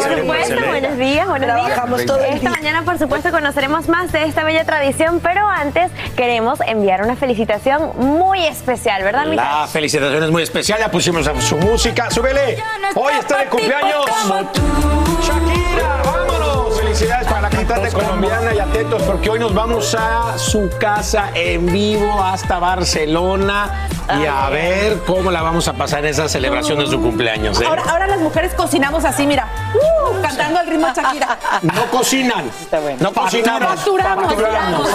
Por supuesto, buenos días, buenos Trabajamos días. todo el Esta mañana, por supuesto, conoceremos más de esta bella tradición, pero antes queremos enviar una felicitación muy especial, ¿verdad, mi La felicitación es muy especial, ya pusimos a su música, súbele. Hoy está de cumpleaños. Shakira, vámonos. Felicidades para la cantante colombiana y atentos porque hoy nos vamos a su casa en vivo hasta Barcelona y a ver cómo la vamos a pasar en esa celebración de su cumpleaños. ¿eh? Ahora, ahora las mujeres cocinamos así, mira, uh, cantando al ritmo de Shakira. No cocinan, no cocinamos. Facturamos. facturamos.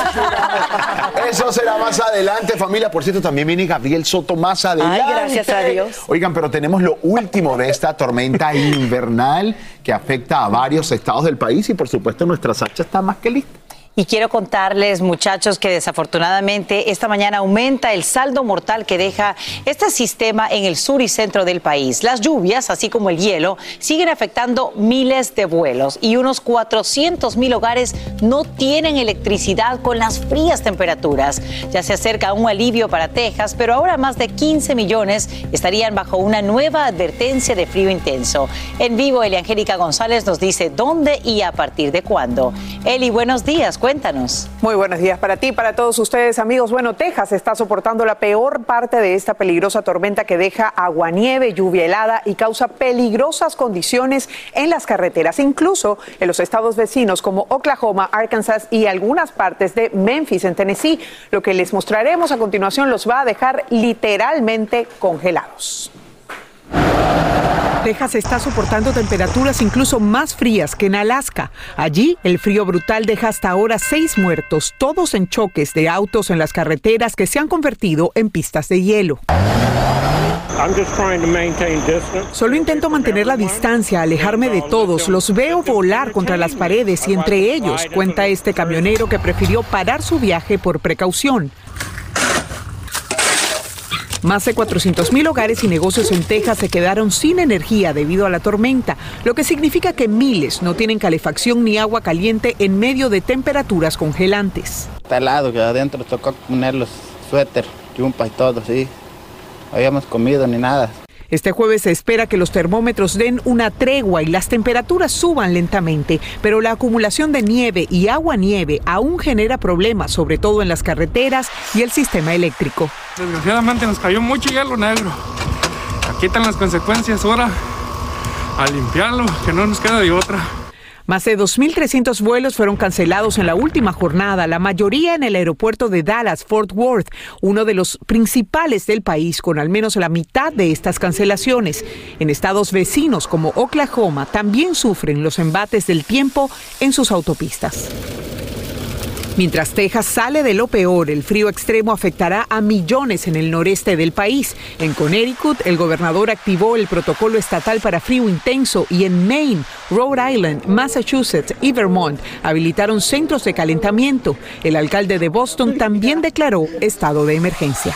Eso será más adelante, familia. Por cierto, también viene Gabriel Soto más adelante. Ay, gracias a Dios. Oigan, pero tenemos lo último de esta tormenta invernal que afecta a varios estados del país y por supuesto nuestra Sacha está más que lista. Y quiero contarles, muchachos, que desafortunadamente esta mañana aumenta el saldo mortal que deja este sistema en el sur y centro del país. Las lluvias, así como el hielo, siguen afectando miles de vuelos y unos 400 mil hogares no tienen electricidad con las frías temperaturas. Ya se acerca un alivio para Texas, pero ahora más de 15 millones estarían bajo una nueva advertencia de frío intenso. En vivo, Eliangélica González nos dice dónde y a partir de cuándo. Eli, buenos días, cuéntanos. Muy buenos días para ti, para todos ustedes, amigos. Bueno, Texas está soportando la peor parte de esta peligrosa tormenta que deja aguanieve, lluvia helada y causa peligrosas condiciones en las carreteras, incluso en los estados vecinos como Oklahoma, Arkansas y algunas partes de Memphis, en Tennessee. Lo que les mostraremos a continuación los va a dejar literalmente congelados. Texas está soportando temperaturas incluso más frías que en Alaska. Allí, el frío brutal deja hasta ahora seis muertos, todos en choques de autos en las carreteras que se han convertido en pistas de hielo. Solo intento mantener la distancia, alejarme de todos. Los veo volar contra las paredes y entre ellos cuenta este camionero que prefirió parar su viaje por precaución. Más de 400 mil hogares y negocios en Texas se quedaron sin energía debido a la tormenta, lo que significa que miles no tienen calefacción ni agua caliente en medio de temperaturas congelantes. Está helado, que adentro tocó poner los suéter, chumpa y todo, sí. Habíamos comido ni nada. Este jueves se espera que los termómetros den una tregua y las temperaturas suban lentamente, pero la acumulación de nieve y agua nieve aún genera problemas, sobre todo en las carreteras y el sistema eléctrico. Desgraciadamente nos cayó mucho hielo negro. Aquí están las consecuencias ahora. A limpiarlo, que no nos queda de otra. Más de 2.300 vuelos fueron cancelados en la última jornada, la mayoría en el aeropuerto de Dallas-Fort Worth, uno de los principales del país, con al menos la mitad de estas cancelaciones. En estados vecinos como Oklahoma también sufren los embates del tiempo en sus autopistas. Mientras Texas sale de lo peor, el frío extremo afectará a millones en el noreste del país. En Connecticut, el gobernador activó el protocolo estatal para frío intenso y en Maine, Rhode Island, Massachusetts y Vermont habilitaron centros de calentamiento. El alcalde de Boston también declaró estado de emergencia.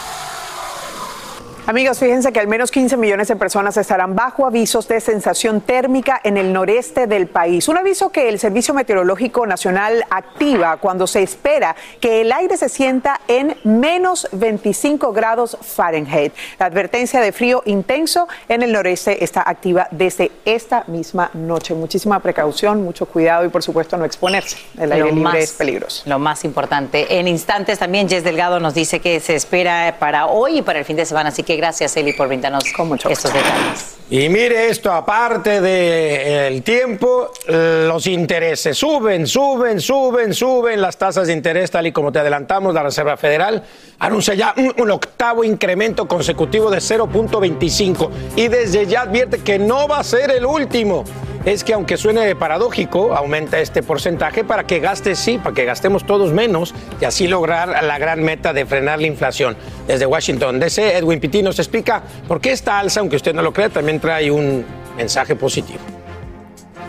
Amigos, fíjense que al menos 15 millones de personas estarán bajo avisos de sensación térmica en el noreste del país. Un aviso que el Servicio Meteorológico Nacional activa cuando se espera que el aire se sienta en menos 25 grados Fahrenheit. La advertencia de frío intenso en el noreste está activa desde esta misma noche. Muchísima precaución, mucho cuidado y por supuesto no exponerse. El aire libre es peligroso. Lo más importante. En instantes también Jess Delgado nos dice que se espera para hoy y para el fin de semana. Así que gracias, Eli, por brindarnos estos detalles. Y mire esto, aparte del tiempo, los intereses suben, suben, suben, suben las tasas de interés, tal y como te adelantamos, la Reserva Federal anuncia ya un, un octavo incremento consecutivo de 0.25 y desde ya advierte que no va a ser el último es que aunque suene paradójico, aumenta este porcentaje para que gaste, sí, para que gastemos todos menos y así lograr la gran meta de frenar la inflación. Desde Washington DC, Edwin Pitti nos explica por qué esta alza, aunque usted no lo crea, también trae un mensaje positivo.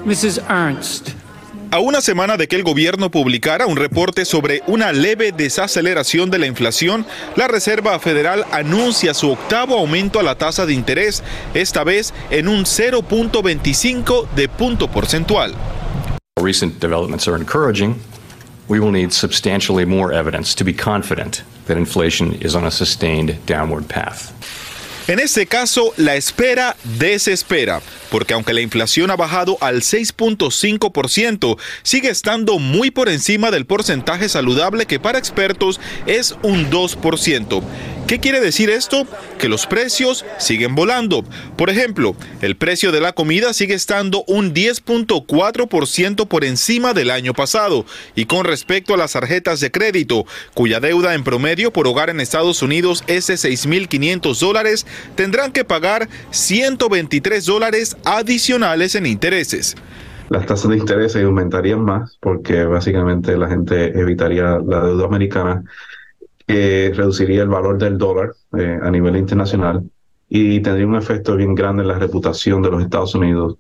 Mrs. Ernst. A una semana de que el gobierno publicara un reporte sobre una leve desaceleración de la inflación, la Reserva Federal anuncia su octavo aumento a la tasa de interés, esta vez en un 0.25 de punto porcentual. Recent developments are encouraging. We will need substantially more evidence to be confident that inflation is on a sustained downward path. En este caso, la espera desespera, porque aunque la inflación ha bajado al 6.5%, sigue estando muy por encima del porcentaje saludable que para expertos es un 2%. ¿Qué quiere decir esto? Que los precios siguen volando. Por ejemplo, el precio de la comida sigue estando un 10.4% por encima del año pasado. Y con respecto a las tarjetas de crédito, cuya deuda en promedio por hogar en Estados Unidos es de 6.500 dólares, tendrán que pagar 123 dólares adicionales en intereses. Las tasas de interés aumentarían más porque básicamente la gente evitaría la deuda americana que reduciría el valor del dólar eh, a nivel internacional y tendría un efecto bien grande en la reputación de los Estados Unidos.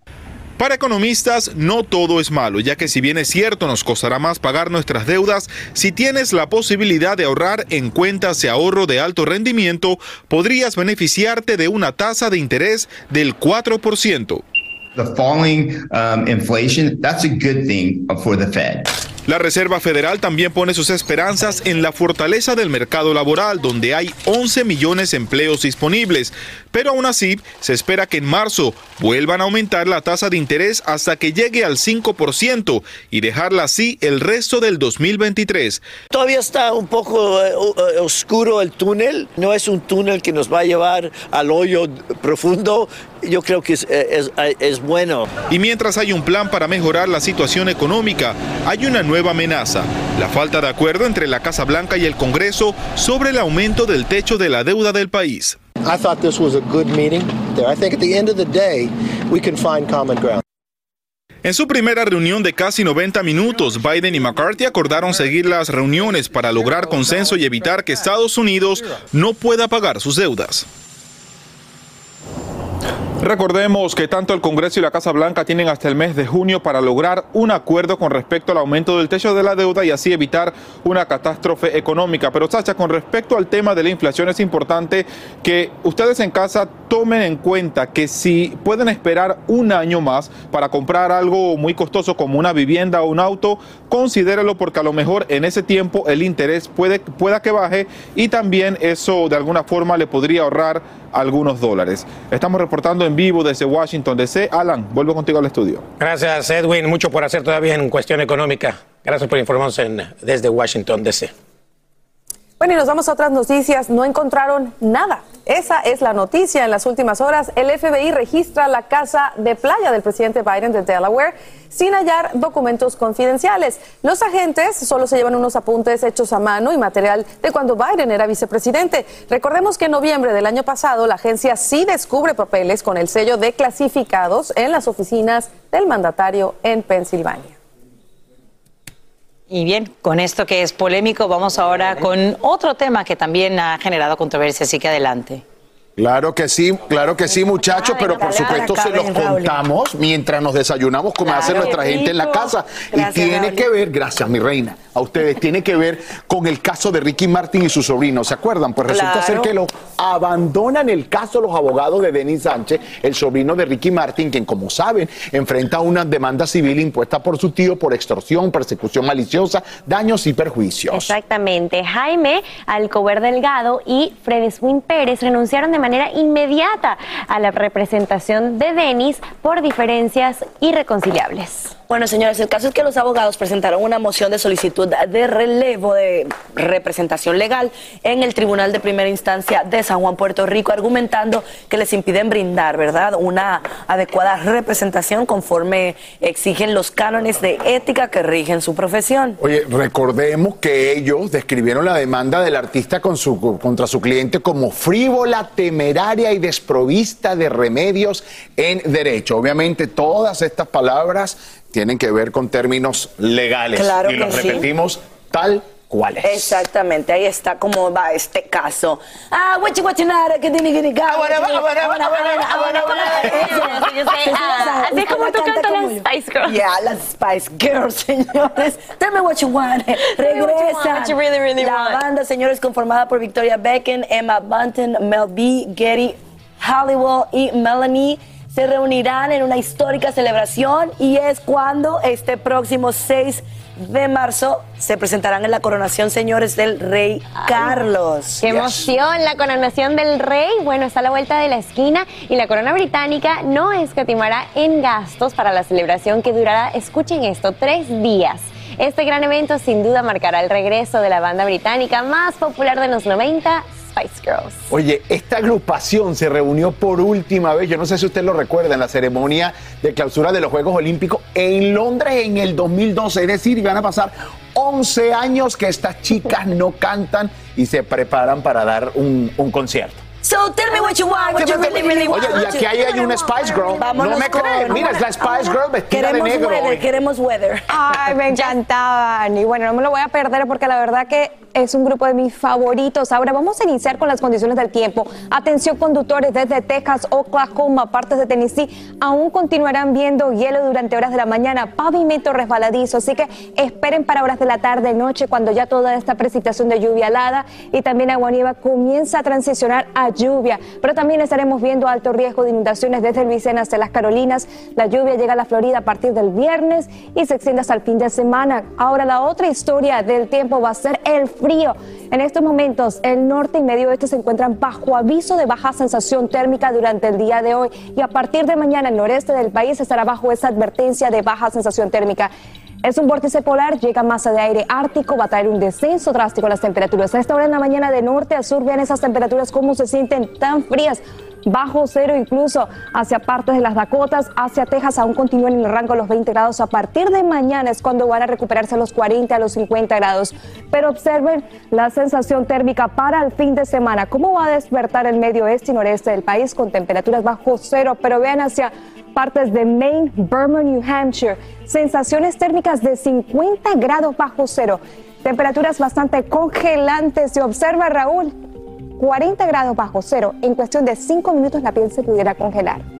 Para economistas, no todo es malo, ya que si bien es cierto nos costará más pagar nuestras deudas, si tienes la posibilidad de ahorrar en cuentas de ahorro de alto rendimiento, podrías beneficiarte de una tasa de interés del 4%. The falling um, inflation, that's a good thing for the Fed. La Reserva Federal también pone sus esperanzas en la fortaleza del mercado laboral, donde hay 11 millones de empleos disponibles. Pero aún así, se espera que en marzo vuelvan a aumentar la tasa de interés hasta que llegue al 5% y dejarla así el resto del 2023. Todavía está un poco eh, eh, oscuro el túnel. No es un túnel que nos va a llevar al hoyo profundo. Yo creo que es, es, es bueno. Y mientras hay un plan para mejorar la situación económica, hay una nueva amenaza, la falta de acuerdo entre la Casa Blanca y el Congreso sobre el aumento del techo de la deuda del país. I thought this was a good meeting. I think at the end of the day, we can find common ground. En su primera reunión de casi 90 minutos, Biden y McCarthy acordaron seguir las reuniones para lograr consenso y evitar que Estados Unidos no pueda pagar sus deudas. Recordemos que tanto el Congreso y la Casa Blanca tienen hasta el mes de junio para lograr un acuerdo con respecto al aumento del techo de la deuda y así evitar una catástrofe económica. Pero Sacha, con respecto al tema de la inflación es importante que ustedes en casa tomen en cuenta que si pueden esperar un año más para comprar algo muy costoso como una vivienda o un auto, considérelo porque a lo mejor en ese tiempo el interés puede, pueda que baje y también eso de alguna forma le podría ahorrar algunos dólares. Estamos reportando en vivo desde Washington DC. Alan, vuelvo contigo al estudio. Gracias, Edwin. Mucho por hacer todavía en cuestión económica. Gracias por informarnos en, desde Washington DC. Bueno, y nos vamos a otras noticias. No encontraron nada. Esa es la noticia. En las últimas horas, el FBI registra la casa de playa del presidente Biden de Delaware sin hallar documentos confidenciales. Los agentes solo se llevan unos apuntes hechos a mano y material de cuando Biden era vicepresidente. Recordemos que en noviembre del año pasado, la agencia sí descubre papeles con el sello de clasificados en las oficinas del mandatario en Pensilvania. Y bien, con esto que es polémico, vamos ahora con otro tema que también ha generado controversia, así que adelante. Claro que sí, claro que sí, muchachos, pero por supuesto se los contamos mientras nos desayunamos como hace nuestra gente en la casa. y tiene que ver, gracias mi reina, a ustedes, tiene que ver con el caso de Ricky Martin y su sobrino, ¿se acuerdan? Pues resulta ser que lo abandonan el caso los abogados de Denis Sánchez, el sobrino de Ricky Martin, quien como saben enfrenta una demanda civil impuesta por su tío por extorsión, persecución maliciosa, daños y perjuicios. Exactamente. Jaime Alcover Delgado y Freddy Swin Pérez renunciaron de manera inmediata a la representación de Denis por diferencias irreconciliables. Bueno, señores, el caso es que los abogados presentaron una moción de solicitud de relevo de representación legal en el Tribunal de Primera Instancia de San Juan, Puerto Rico, argumentando que les impiden brindar, ¿verdad?, una adecuada representación conforme exigen los cánones de ética que rigen su profesión. Oye, recordemos que ellos describieron la demanda del artista contra su cliente como frívola, temeraria y desprovista de remedios en derecho. Obviamente, todas estas palabras tienen que ver con términos legales. Claro y los sí. repetimos tal cual es. Exactamente, ahí está cómo va este caso. Ah, guachi guachi nara, que tiene que Ah, Así es como tú cantas las Spice Girls. Yeah, las Spice Girls, señores. Tell me what you want. me what you want, Regresa. La banda, señores, conformada por Victoria Beckham, Emma Bunton, Mel B, Getty Halliwell y Melanie se reunirán en una histórica celebración y es cuando este próximo 6 de marzo se presentarán en la coronación, señores, del rey Carlos. ¡Qué emoción! La coronación del rey, bueno, está a la vuelta de la esquina y la corona británica no escatimará en gastos para la celebración que durará, escuchen esto, tres días. Este gran evento sin duda marcará el regreso de la banda británica más popular de los 90, Spice Girls. Oye, esta agrupación se reunió por última vez, yo no sé si usted lo recuerda, en la ceremonia de clausura de los Juegos Olímpicos en Londres en el 2012. Es decir, van a pasar 11 años que estas chicas no cantan y se preparan para dar un, un concierto. So tell me what you want, what you really, really want. Oye, y aquí hay, hay una Spice Girl. Vámonos no me con- crees. Mira, es la Spice Girl vestida Queremos de negro. weather, hoy. queremos weather. Ay, me encantaban. Y bueno, no me lo voy a perder porque la verdad que es un grupo de mis favoritos. Ahora vamos a iniciar con las condiciones del tiempo. Atención conductores desde Texas, Oklahoma, partes de Tennessee, aún continuarán viendo hielo durante horas de la mañana, pavimento resbaladizo. Así que esperen para horas de la tarde, noche, cuando ya toda esta precipitación de lluvia helada y también agua nieva comienza a transicionar a lluvia. Pero también estaremos viendo alto riesgo de inundaciones desde Luisiana hasta las Carolinas. La lluvia llega a la Florida a partir del viernes y se extiende hasta el fin de semana. Ahora la otra historia del tiempo va a ser el frío. En estos momentos el norte y medio oeste se encuentran bajo aviso de baja sensación térmica durante el día de hoy y a partir de mañana el noreste del país estará bajo esa advertencia de baja sensación térmica. Es un vórtice polar, llega masa de aire ártico, va a traer un descenso drástico en las temperaturas. A esta hora en la mañana de norte a sur, vean esas temperaturas cómo se sienten tan frías, bajo cero incluso hacia partes de las Dakotas, hacia Texas aún continúan en el rango de los 20 grados. A partir de mañana es cuando van a recuperarse a los 40, a los 50 grados. Pero observen la sensación térmica para el fin de semana. ¿Cómo va a despertar el medio oeste y noreste del país con temperaturas bajo cero? Pero vean hacia partes de Maine, Vermont, New Hampshire. Sensaciones térmicas de 50 grados bajo cero. Temperaturas bastante congelantes. Se observa, Raúl, 40 grados bajo cero. En cuestión de 5 minutos la piel se pudiera congelar.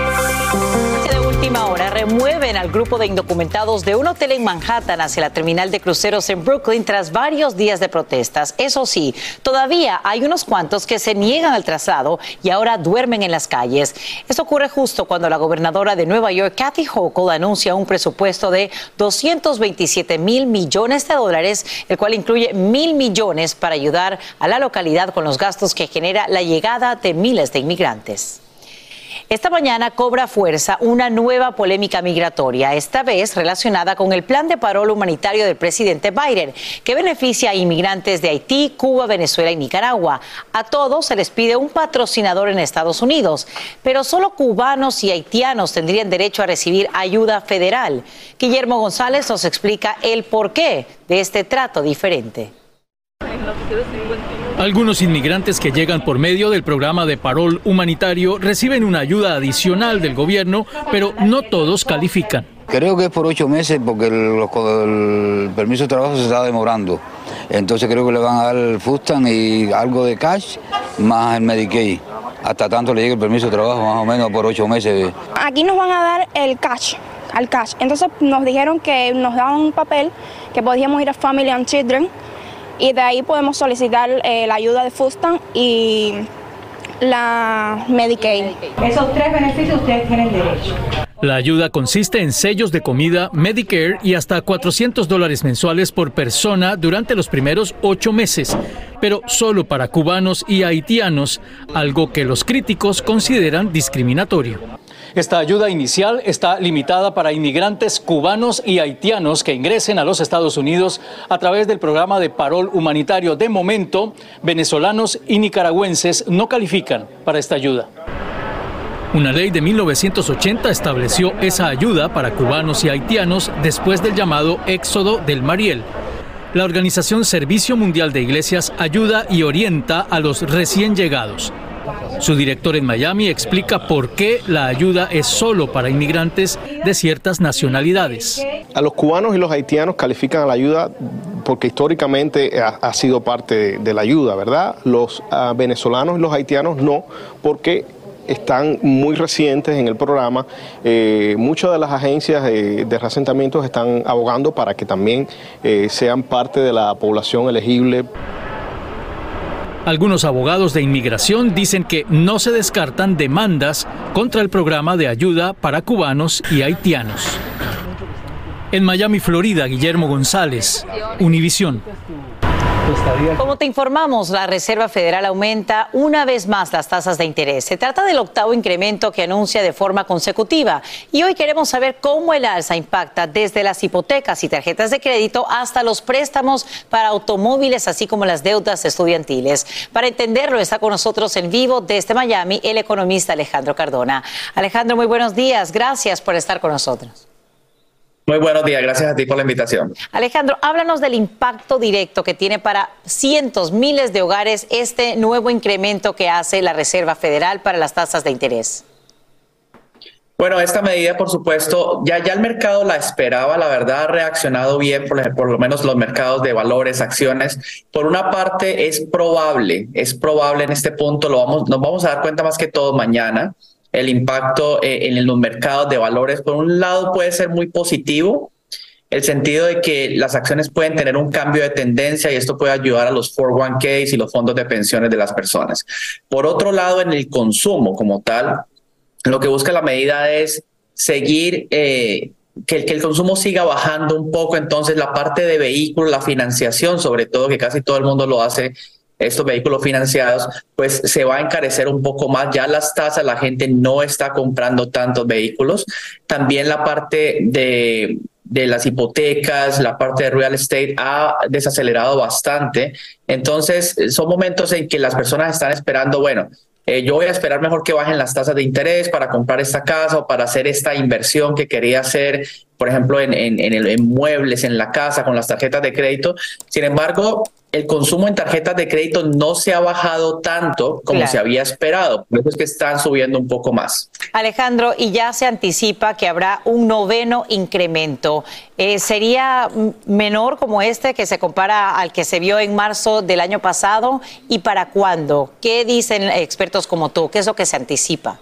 Última hora remueven al grupo de indocumentados de un hotel en Manhattan hacia la terminal de cruceros en Brooklyn tras varios días de protestas. Eso sí, todavía hay unos cuantos que se niegan al traslado y ahora duermen en las calles. Esto ocurre justo cuando la gobernadora de Nueva York, Kathy Hochul, anuncia un presupuesto de 227 mil millones de dólares, el cual incluye mil millones para ayudar a la localidad con los gastos que genera la llegada de miles de inmigrantes. Esta mañana cobra fuerza una nueva polémica migratoria, esta vez relacionada con el plan de parol humanitario del presidente Biden, que beneficia a inmigrantes de Haití, Cuba, Venezuela y Nicaragua. A todos se les pide un patrocinador en Estados Unidos, pero solo cubanos y haitianos tendrían derecho a recibir ayuda federal. Guillermo González nos explica el porqué de este trato diferente. Algunos inmigrantes que llegan por medio del programa de parol humanitario reciben una ayuda adicional del gobierno, pero no todos califican. Creo que es por ocho meses porque el, el permiso de trabajo se está demorando. Entonces creo que le van a dar el Fustan y algo de cash más el Medicaid. Hasta tanto le llegue el permiso de trabajo, más o menos por ocho meses. Aquí nos van a dar el cash, al cash. Entonces nos dijeron que nos daban un papel que podíamos ir a Family and Children y de ahí podemos solicitar eh, la ayuda de Fustan y la Medicaid. Esos tres beneficios ustedes tienen derecho. La ayuda consiste en sellos de comida, Medicare y hasta 400 dólares mensuales por persona durante los primeros ocho meses, pero solo para cubanos y haitianos, algo que los críticos consideran discriminatorio. Esta ayuda inicial está limitada para inmigrantes cubanos y haitianos que ingresen a los Estados Unidos a través del programa de parol humanitario. De momento, venezolanos y nicaragüenses no califican para esta ayuda. Una ley de 1980 estableció esa ayuda para cubanos y haitianos después del llamado Éxodo del Mariel. La organización Servicio Mundial de Iglesias ayuda y orienta a los recién llegados. Su director en Miami explica por qué la ayuda es solo para inmigrantes de ciertas nacionalidades. A los cubanos y los haitianos califican a la ayuda porque históricamente ha, sido parte de, la ayuda, ¿verdad? Los uh, venezolanos y los haitianos no, porque están muy recientes en el programa. Eh, muchas de las agencias de, de reasentamientos están abogando para que también eh, sean parte de la población elegible. Algunos abogados de inmigración dicen que no se descartan demandas contra el programa de ayuda para cubanos y haitianos. En Miami, Florida, Guillermo González, Univisión. Como te informamos, la Reserva Federal aumenta una vez más las tasas de interés. Se trata del octavo incremento que anuncia de forma consecutiva. Y hoy queremos saber cómo el alza impacta desde las hipotecas y tarjetas de crédito hasta los préstamos para automóviles, así como las deudas estudiantiles. Para entenderlo, está con nosotros en vivo desde Miami el economista Alejandro Cardona. Alejandro, muy buenos días. Gracias por estar con nosotros. Muy buenos días, gracias a ti por la invitación. Alejandro, háblanos del impacto directo que tiene para cientos, miles de hogares este nuevo incremento que hace la Reserva Federal para las tasas de interés. Bueno, esta medida, por supuesto, ya, ya el mercado la esperaba, la verdad ha reaccionado bien, por, por lo menos los mercados de valores, acciones. Por una parte, es probable, es probable en este punto, lo vamos, nos vamos a dar cuenta más que todo mañana, el impacto eh, en los mercados de valores, por un lado, puede ser muy positivo, el sentido de que las acciones pueden tener un cambio de tendencia y esto puede ayudar a los 401ks y los fondos de pensiones de las personas. Por otro lado, en el consumo como tal, lo que busca la medida es seguir, eh, que, que el consumo siga bajando un poco, entonces la parte de vehículos, la financiación, sobre todo, que casi todo el mundo lo hace estos vehículos financiados, pues se va a encarecer un poco más. Ya las tasas, la gente no está comprando tantos vehículos. También la parte de, de las hipotecas, la parte de real estate ha desacelerado bastante. Entonces, son momentos en que las personas están esperando, bueno, eh, yo voy a esperar mejor que bajen las tasas de interés para comprar esta casa o para hacer esta inversión que quería hacer, por ejemplo, en, en, en, muebles, en la casa, con las tarjetas de crédito. Sin embargo, el consumo en tarjetas de crédito no se ha bajado tanto como Claro. se había esperado. Por eso es que están subiendo un poco más. Alejandro, y ya se anticipa que habrá un noveno incremento. Eh, ¿Sería menor como este que se compara al que se vio en marzo del año pasado? ¿Y para cuándo? ¿Qué dicen expertos como tú? ¿Qué es lo que se anticipa?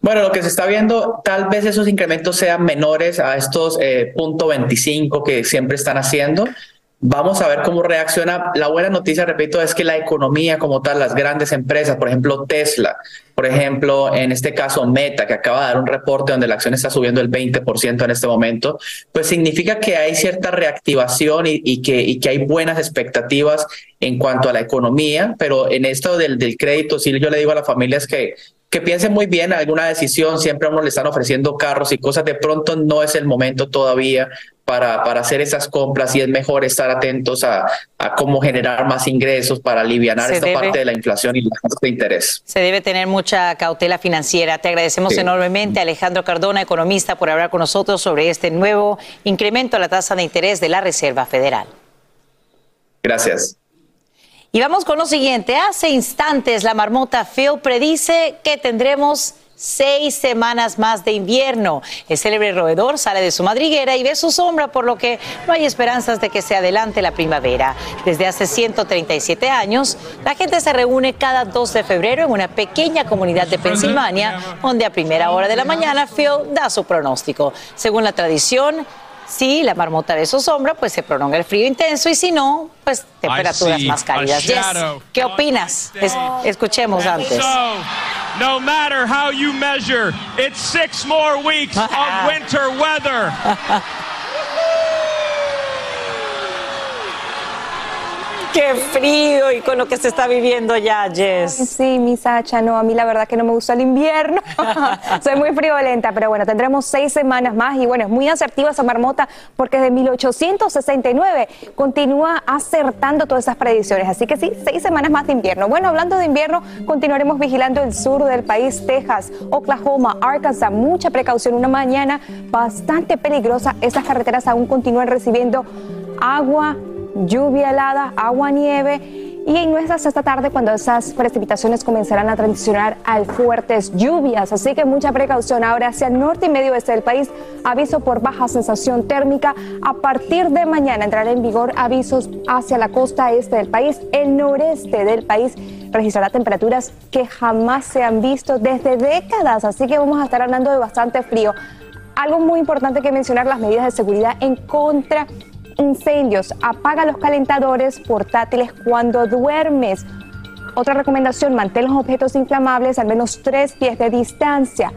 Bueno, lo que se está viendo, tal vez esos incrementos sean menores a estos eh, punto 25 que siempre están haciendo. Vamos a ver cómo reacciona. La buena noticia, repito, es que la economía como tal, las grandes empresas, por ejemplo Tesla, por ejemplo, en este caso Meta, que acaba de dar un reporte donde la acción está subiendo el 20% en este momento, pues significa que hay cierta reactivación y, que hay buenas expectativas en cuanto a la economía, pero en esto del, del crédito, sí yo le digo a las familias que que piensen muy bien alguna decisión, siempre a uno le están ofreciendo carros y cosas, de pronto no es el momento todavía para, para hacer esas compras y es mejor estar atentos a, a cómo generar más ingresos para aliviar esta debe- parte de la inflación y la tasa de interés. Se debe tener mucha cautela financiera. Te agradecemos Sí. enormemente, Alejandro Cardona, economista, por hablar con nosotros sobre este nuevo incremento a la tasa de interés de la Reserva Federal. Gracias. Y vamos con lo siguiente. Hace instantes la marmota Phil predice que tendremos seis semanas más de invierno. El célebre roedor sale de su madriguera y ve su sombra, por lo que no hay esperanzas de que se adelante la primavera. Desde hace 137 años, la gente se reúne cada 2 de febrero en una pequeña comunidad de Pensilvania, donde a primera hora de la mañana Phil da su pronóstico. Según la tradición, si la marmota ve su sombra, pues se prolonga el frío intenso y si no, pues temperaturas más cálidas. shadow. ¿qué opinas? Es- escuchemos antes. So, no matter how you measure, it's six more weeks of winter weather. Qué frío y con lo que se está viviendo ya, Jess. Sí, mi Sacha, no, a mí la verdad que no me gusta el invierno. Soy muy friolenta, pero bueno, tendremos seis semanas más y bueno, es muy asertiva esa marmota porque desde 1869 continúa acertando todas esas predicciones. Así que sí, seis semanas más de invierno. Bueno, hablando de invierno, continuaremos vigilando el sur del país, Texas, Oklahoma, Arkansas. Mucha precaución, una mañana bastante peligrosa. Esas carreteras aún continúan recibiendo agua lluvia helada, agua, nieve y es hasta esta tarde cuando esas precipitaciones comenzarán a transicionar a fuertes lluvias. Así que mucha precaución. Ahora hacia el norte y medio oeste del país, aviso por baja sensación térmica. A partir de mañana entrará en vigor avisos hacia la costa este del país. El noreste del país registrará temperaturas que jamás se han visto desde décadas. Así que vamos a estar hablando de bastante frío. Algo muy importante que mencionar, las medidas de seguridad en contra incendios. Apaga los calentadores portátiles cuando duermes. Otra recomendación, mantén los objetos inflamables al menos tres pies de distancia.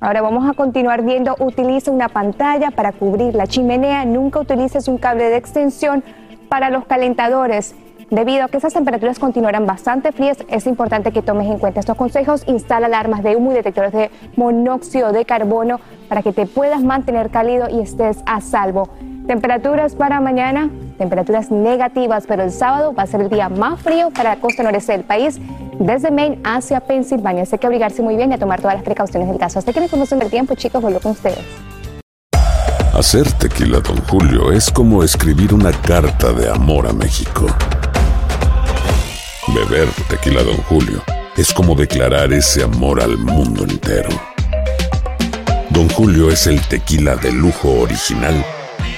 Ahora vamos a continuar viendo, utiliza una pantalla para cubrir la chimenea, nunca utilices un cable de extensión para los calentadores. Debido a que esas temperaturas continuarán bastante frías, es importante que tomes en cuenta estos consejos. Instala alarmas de humo y detectores de monóxido de carbono para que te puedas mantener cálido y estés a salvo. Temperaturas para mañana, temperaturas negativas, pero el sábado va a ser el día más frío para la costa noreste del país, desde Maine hacia Pensilvania. Así que abrigarse muy bien y a tomar todas las precauciones del caso. Hasta que la información del tiempo, chicos, vuelvo con ustedes. Hacer tequila, Don Julio, es como escribir una carta de amor a México. Beber tequila, Don Julio, es como declarar ese amor al mundo entero. Don Julio es el tequila de lujo original,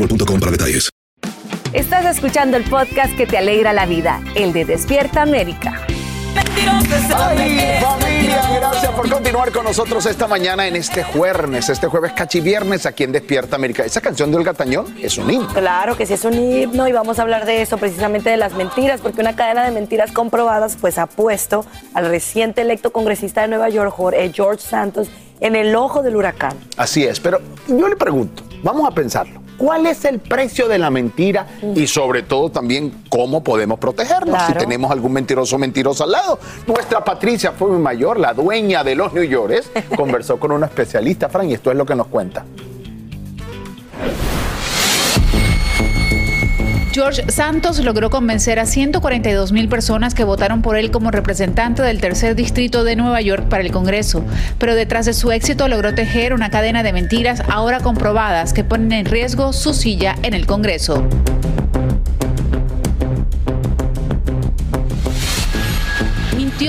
boostmobile.com para detalles. Estás escuchando el podcast que te alegra la vida, el de Despierta América. Ay, familia, gracias por continuar con nosotros esta mañana en este jueves, este jueves cachiviernes aquí en Despierta América. Esa canción de Olga Tañón es un himno. Claro que sí es un himno y vamos a hablar de eso precisamente de las mentiras, porque una cadena de mentiras comprobadas pues ha puesto al reciente electo congresista de Nueva York, eh, George Santos, en el ojo del huracán. Así es, pero yo le pregunto, vamos a pensarlo. ¿Cuál es el precio de la mentira? Y sobre todo también, ¿cómo podemos protegernos si tenemos algún mentiroso o mentiroso al lado? Nuestra Patricia fue mayor, la dueña de los New Yorkers, conversó con una especialista, Fran, y esto es lo que nos cuenta. George Santos logró convencer a 142 mil personas que votaron por él como representante del tercer distrito de Nueva York para el Congreso, pero detrás de su éxito logró tejer una cadena de mentiras ahora comprobadas que ponen en riesgo su silla en el Congreso.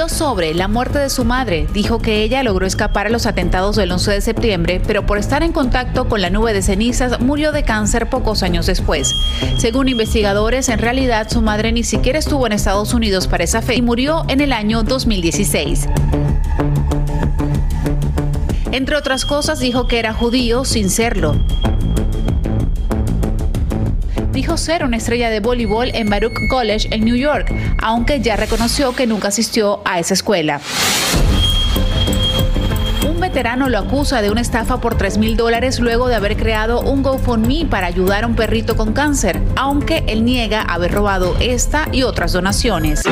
Sobre la muerte de su madre. Dijo que ella logró escapar a los atentados del 11 de septiembre, pero por estar en contacto con la nube de cenizas murió de cáncer pocos años después. Según investigadores, en realidad su madre ni siquiera estuvo en Estados Unidos para esa fe y murió en el año 2016. Entre otras cosas, dijo que era judío sin serlo ser una estrella de voleibol en Baruch College en New York, aunque ya reconoció que nunca asistió a esa escuela. Un veterano lo acusa de una estafa por 3 mil dólares luego de haber creado un GoFundMe para ayudar a un perrito con cáncer, aunque él niega haber robado esta y otras donaciones.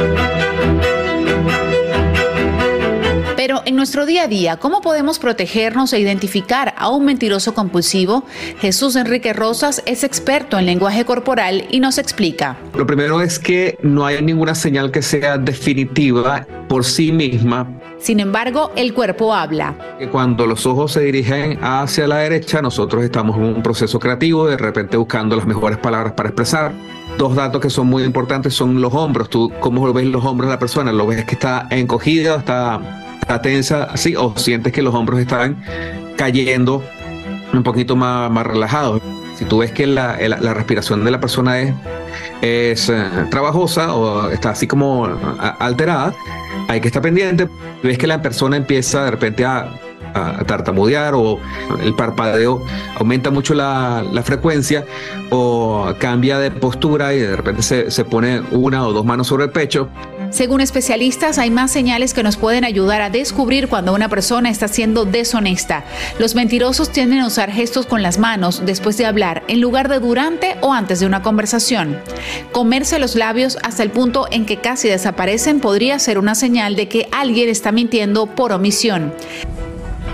Pero en nuestro día a día, ¿cómo podemos protegernos e identificar a un mentiroso compulsivo? Jesús Enrique Rosas es experto en lenguaje corporal y nos explica. Lo primero es que no hay ninguna señal que sea definitiva por sí misma. Sin embargo, el cuerpo habla. Cuando los ojos se dirigen hacia la derecha, nosotros estamos en un proceso creativo, de repente buscando las mejores palabras para expresar dos datos que son muy importantes son los hombros. Tú, ¿cómo ves los hombros de la persona? ¿Lo ves que está encogida, está está tensa así o sientes que los hombros están cayendo un poquito más, más relajados. Si tú ves que la, la, respiración de la persona es, es eh, trabajosa o está así como alterada, hay que estar pendiente. Ves que la persona empieza de repente a, a tartamudear o el parpadeo aumenta mucho la, la, frecuencia o cambia de postura y de repente se, se pone una o dos manos sobre el pecho, según especialistas, hay más señales que nos pueden ayudar a descubrir cuando una persona está siendo deshonesta. Los mentirosos tienden a usar gestos con las manos después de hablar en lugar de durante o antes de una conversación. Comerse los labios hasta el punto en que casi desaparecen podría ser una señal de que alguien está mintiendo por omisión.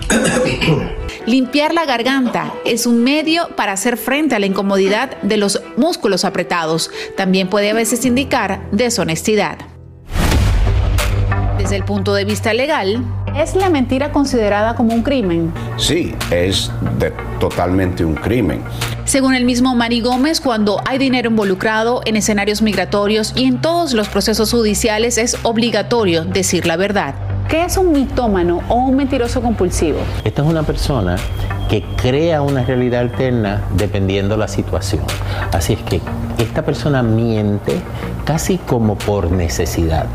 Limpiar la garganta es un medio para hacer frente a la incomodidad de los músculos apretados. También puede a veces indicar deshonestidad. Desde el punto de vista legal, ¿es la mentira considerada como un crimen? Sí, es totalmente un crimen. Según el mismo Mari Gómez, cuando hay dinero involucrado en escenarios migratorios y en todos los procesos judiciales es obligatorio decir la verdad. ¿Qué es un mitómano o un mentiroso compulsivo? Esta es una persona que crea una realidad alterna dependiendo la situación. Así es que esta persona miente casi como por necesidad.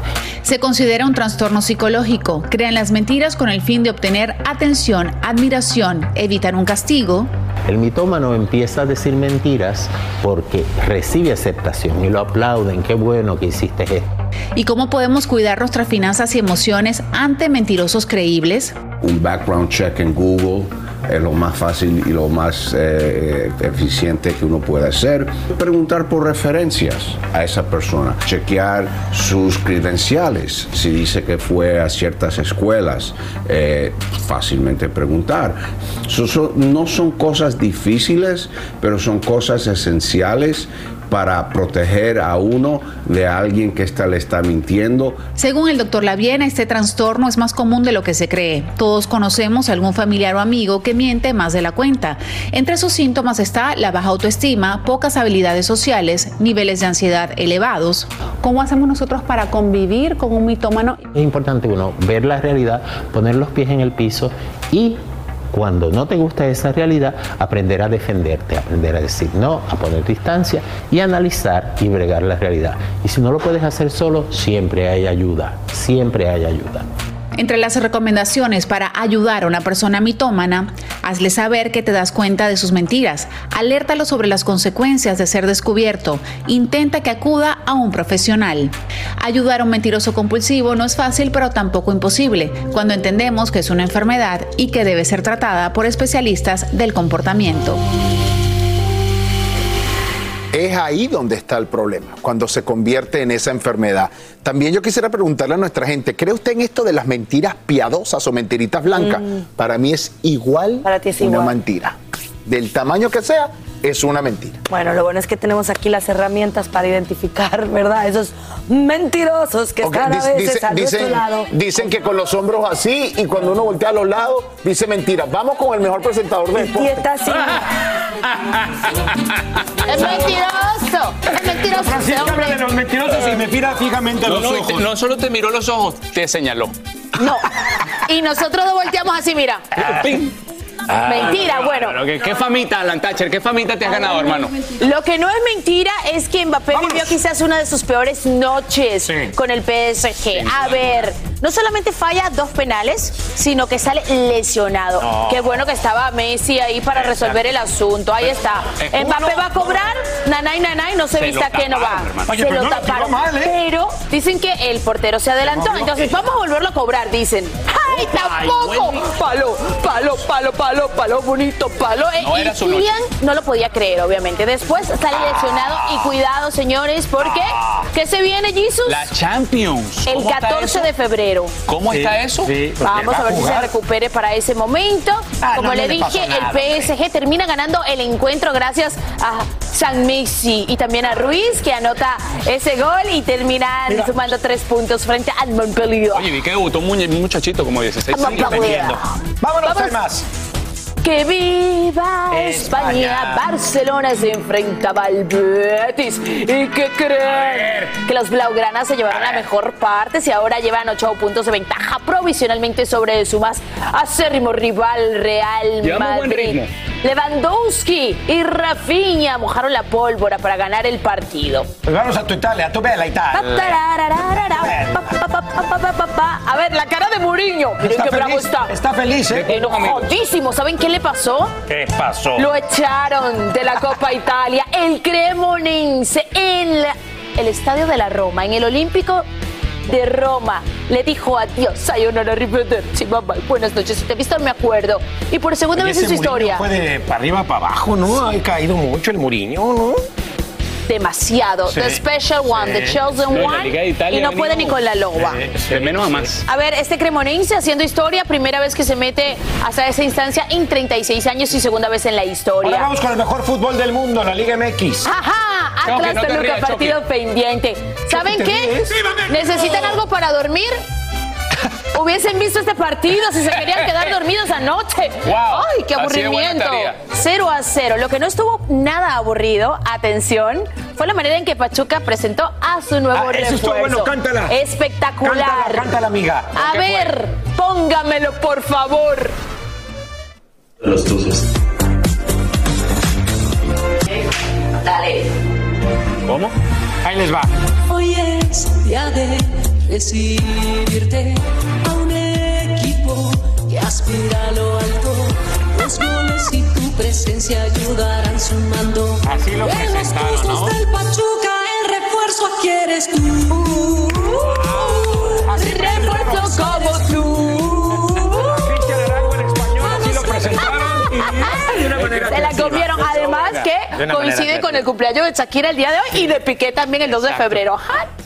Se considera un trastorno psicológico. Crean las mentiras con el fin de obtener atención, admiración, evitar un castigo. El mitómano empieza a decir mentiras porque recibe aceptación y lo aplauden. Qué bueno que hiciste esto. ¿Y cómo podemos cuidar nuestras finanzas y emociones ante mentirosos creíbles? Un background check en Google es lo más fácil y lo más eh, eficiente que uno puede hacer. Preguntar por referencias a esa persona, chequear sus credenciales, si dice que fue a ciertas escuelas, eh, fácilmente preguntar. No son cosas difíciles, pero son cosas esenciales para proteger a uno de alguien que está, le está mintiendo. Según el doctor Laviena, este trastorno es más común de lo que se cree. Todos conocemos a algún familiar o amigo que miente más de la cuenta. Entre sus síntomas está la baja autoestima, pocas habilidades sociales, niveles de ansiedad elevados. ¿Cómo hacemos nosotros para convivir con un mitómano? Es importante uno ver la realidad, poner los pies en el piso y cuando no te gusta esa realidad, aprender a defenderte, aprender a decir no, a poner distancia y analizar y bregar la realidad. Y si no lo puedes hacer solo, siempre hay ayuda, siempre hay ayuda. Entre las recomendaciones para ayudar a una persona mitómana, hazle saber que te das cuenta de sus mentiras, alértalo sobre las consecuencias de ser descubierto, intenta que acuda a un profesional. Ayudar a un mentiroso compulsivo no es fácil, pero tampoco imposible, cuando entendemos que es una enfermedad y que debe ser tratada por especialistas del comportamiento. Es ahí donde está el problema, cuando se convierte en esa enfermedad. También yo quisiera preguntarle a nuestra gente, ¿cree usted en esto de las mentiras piadosas o mentiritas blancas? Para mí es igual es una igual. mentira. Del tamaño que sea, es una mentira. Bueno, lo bueno es que tenemos aquí las herramientas para identificar, ¿verdad? Esos mentirosos que Ok, están a veces dice- a nuestro dicen, lado. dicen que con los hombros así y cuando uno voltea a los lados, dice mentira. Vamos con el mejor presentador de Y está así. Es mentiroso. Es mentiroso. Francisco habla de los mentirosos y me mira fijamente a No, los no, ojos. te- no solo te miró los ojos, te señaló. No. Y nosotros nos volteamos así, mira. Mentira, bueno. ¿Qué, qué famita, Alan Thatcher? ¿Qué famita te has ganado, hermano? Lo que no es mentira es que Mbappé vivió quizás una de sus peores noches con el PSG. A ver, no solamente falla dos penales, sino que sale lesionado. No. Qué bueno que estaba Messi ahí para resolver el asunto. Ahí está. Es Mbappé uno- va a cobrar, nanay, nanay, no se, Se vista que no va. Oye, se pero lo taparon. mal, ¿eh? Pero dicen que el portero se adelantó. Entonces vamos a volverlo a cobrar, dicen. ¡Ay, tampoco! Palo, palo, palo, palo, palo, bonito, palo. Eh, No y era su Kylian no lo podía creer, obviamente. Después sale lesionado y cuidado, señores, porque ¿qué se viene, Jesus? La Champions. El ¿Cómo está 14 eso? de febrero. ¿Cómo está eso? Vamos a ver si se recupere para ese momento. Ah, Como no, no le dije, nada, el PSG termina ganando el encuentro gracias a San Messi y también a Ruiz, que anota ese gol y terminan sumando tres puntos frente al Montpellier. Oye, vi que debutó un muchachito como 16 Vamos, años. Vámonos, hay más. Que viva España. España. Barcelona se enfrentaba al Betis. ¿Y qué creen? Que los Blaugranas se llevaron la mejor parte y ahora llevan 8 puntos de ventaja provisionalmente sobre su más acérrimo rival Real Llevamos Madrid. Lewandowski y Rafinha mojaron la pólvora para ganar el partido. Pues vamos a tu Italia, a tu bella Italia. A ver, la cara de Mourinho. Miren Está qué bravo feliz, está. está feliz, ¿eh? Enojadísimo. ¿Saben qué le pasó? ¿Qué pasó? Lo echaron de la Copa Italia. El Cremonense en la- el estadio de la Roma, en el Olímpico de Roma. Le dijo adiós, sayonara, arrivederci, bye bye, buenas noches. Si te he visto, me acuerdo. Y por segunda Oye, vez en su Mourinho historia. Fue de para arriba para abajo, ¿no? Ha caído mucho el Mourinho, ¿no? Demasiado. Sí, The Special One, The. Chosen No, One. Y no puede ni con la loba. De menos a más. A ver, este cremonense haciendo historia, primera vez que se mete hasta esa instancia en 36 años y segunda vez en la historia. Ahora vamos con el mejor fútbol del mundo, la Liga MX. Ajá, Choque, Atlas no te Toluca, rías, partido pendiente. ¿Saben ¿te qué? ¿Necesitan algo para dormir? Hubiesen visto este partido si se querían quedar dormidos anoche. Wow, ¡Ay, qué aburrimiento! 0 a 0. Lo que no estuvo nada aburrido, atención, fue la manera en que Pachuca presentó a su nuevo Ah, eso refuerzo. estuvo bueno, cántala. Espectacular. Cántala, cántala, amiga. A ver, póngamelo, por favor. Los tuzos. Dale. ¿Cómo? Ahí les va. Hoy es día de recibirte aspira a lo alto. Los goles y tu presencia ayudarán sumando. Así lo En los ¿no? del Pachuca el refuerzo quieres tú. Refuerzo como tú. Cristian Arango en español, así lo presentaron. que De una manera coincide con el cumpleaños de Shakira el día de hoy y de Piqué también el 2 de febrero.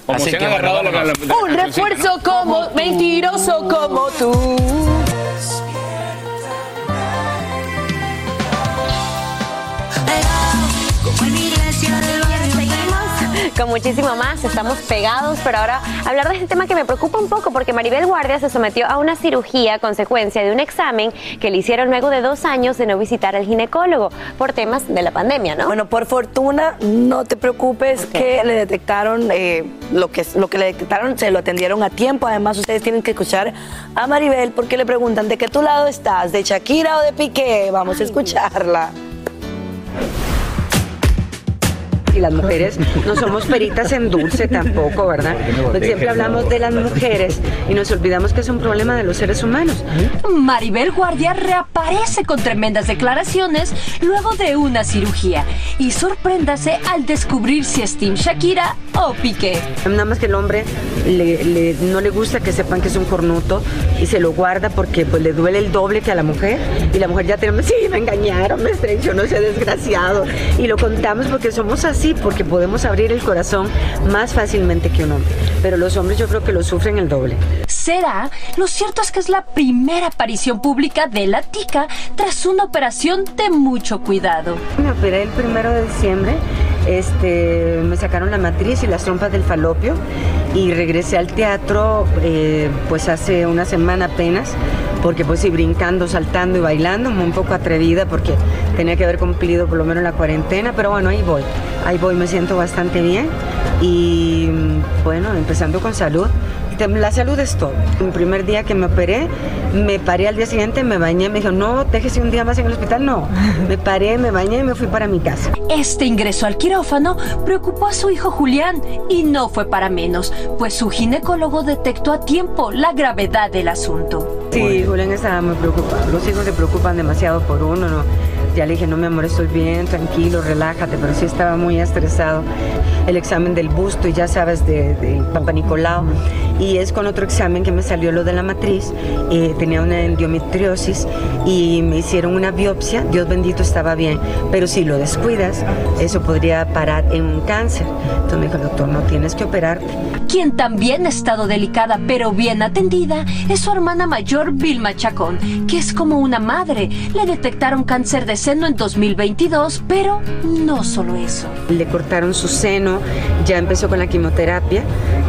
Como Así que agarrado la- la- vámonos. la- Un la refuerzo como mentiroso como tú. Con muchísimo más, estamos pegados, pero ahora hablar de este tema que me preocupa un poco porque Maribel Guardia se sometió a una cirugía a consecuencia de un examen que le hicieron luego de dos años de no visitar al ginecólogo por temas de la pandemia, ¿no? Bueno, por fortuna, no te preocupes que le detectaron eh, lo, que, lo que le detectaron, se lo atendieron a tiempo. Además, ustedes tienen que escuchar a Maribel porque le preguntan de qué tu lado estás, de Shakira o de Piqué. Vamos a escucharla. Y las mujeres no somos peritas en dulce tampoco, ¿verdad? Porque siempre hablamos de las mujeres y nos olvidamos que es un problema de los seres humanos. Maribel Guardia reaparece con tremendas declaraciones luego de una cirugía y sorpréndase al descubrir si es Team Shakira o Piqué. Nada más que el hombre le- le- no le gusta que sepan que es un cornuto y se lo guarda porque pues le duele el doble que a la mujer y la mujer ya tenemos, sí, me engañaron, me traicionó ese desgraciado y lo contamos porque somos así, porque podemos abrir el corazón más fácilmente que un hombre, pero los hombres yo creo que lo sufren el doble. ¿Será? Lo cierto es que es la primera aparición pública de la tica tras una operación de mucho cuidado. Me operé el primero de diciembre, este, me sacaron la matriz y las trompas del falopio y regresé al teatro eh, pues hace una semana apenas, porque pues sí, brincando, saltando y bailando, un poco atrevida porque tenía que haber cumplido por lo menos la cuarentena, pero bueno, ahí voy, ahí voy, me siento bastante bien y mm, bueno, empezando con salud. La salud es todo. El primer día que me operé, me paré al día siguiente, me bañé, me dijo, no, déjese un día más en el hospital. No, me paré, me bañé y me fui para mi casa. Este ingreso al quirófano preocupó a su hijo Julián y no fue para menos, pues su ginecólogo detectó a tiempo la gravedad del asunto. Sí, Julián estaba muy preocupado. Los hijos se preocupan demasiado por uno, ¿no? Ya le dije, no, mi amor, estoy bien, tranquilo, relájate, pero sí estaba muy estresado. El examen del busto, y ya sabes, de, de Papa Nicolau. Y es con otro examen que me salió lo de la matriz. eh, tenía una endometriosis y me hicieron una biopsia. Dios bendito estaba bien, pero si lo descuidas, eso podría parar en un cáncer. Entonces me dijo, doctor, no tienes que operarte. Quien también ha estado delicada pero bien atendida es su hermana mayor Vilma Chacón, que es como una madre. Le detectaron cáncer de seno en 2022, pero no solo eso. Le cortaron su seno, ya empezó con la quimioterapia,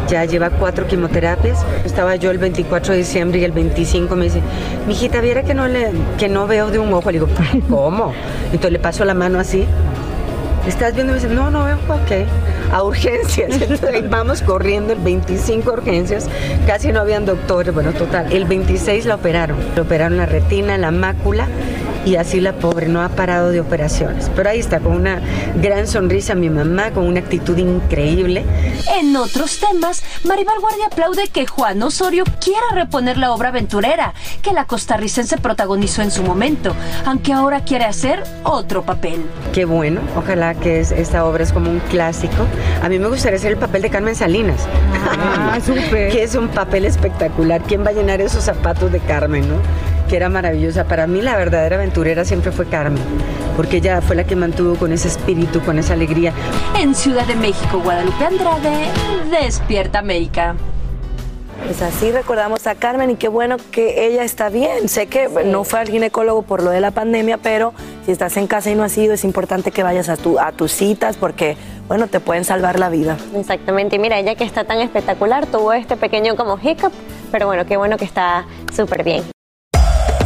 ya lleva cuatro quimioterapias. Estaba yo el 24 de diciembre y el 25 me dice, mijita, viera que no, le, que no veo de un ojo. Le digo, ¿cómo? Entonces le paso la mano así. ¿Estás viendo? Me dice, no, no veo, ok. A urgencias. Entonces vamos corriendo el 25 a urgencias. Casi no habían doctores. Bueno, total. El 26 la operaron. Le operaron la retina, la mácula. Y así la pobre no ha parado de operaciones. Pero ahí está, con una gran sonrisa mi mamá, con una actitud increíble. En otros temas, Maribel Guardia aplaude que Juan Osorio quiera reponer la obra aventurera que la costarricense protagonizó en su momento, aunque ahora quiere hacer otro papel. Qué bueno, ojalá que es- esta obra es como un clásico. A mí me gustaría hacer el papel de Carmen Salinas. Ah, súper. que es un papel espectacular. ¿Quién va a llenar esos zapatos de Carmen, no? Que era maravillosa. Para mí la verdadera aventurera siempre fue Carmen, porque ella fue la que mantuvo con ese espíritu, con esa alegría. En Ciudad de México, Guadalupe Andrade, Despierta América. Pues así recordamos a Carmen y qué bueno que ella está bien. Sé que no fue al ginecólogo por lo de la pandemia, pero si estás en casa y no has ido, es importante que vayas a, tu, a tus citas porque, bueno, te pueden salvar la vida. Exactamente, y mira, ella que está tan espectacular tuvo este pequeño como hiccup, pero bueno, qué bueno que está súper bien.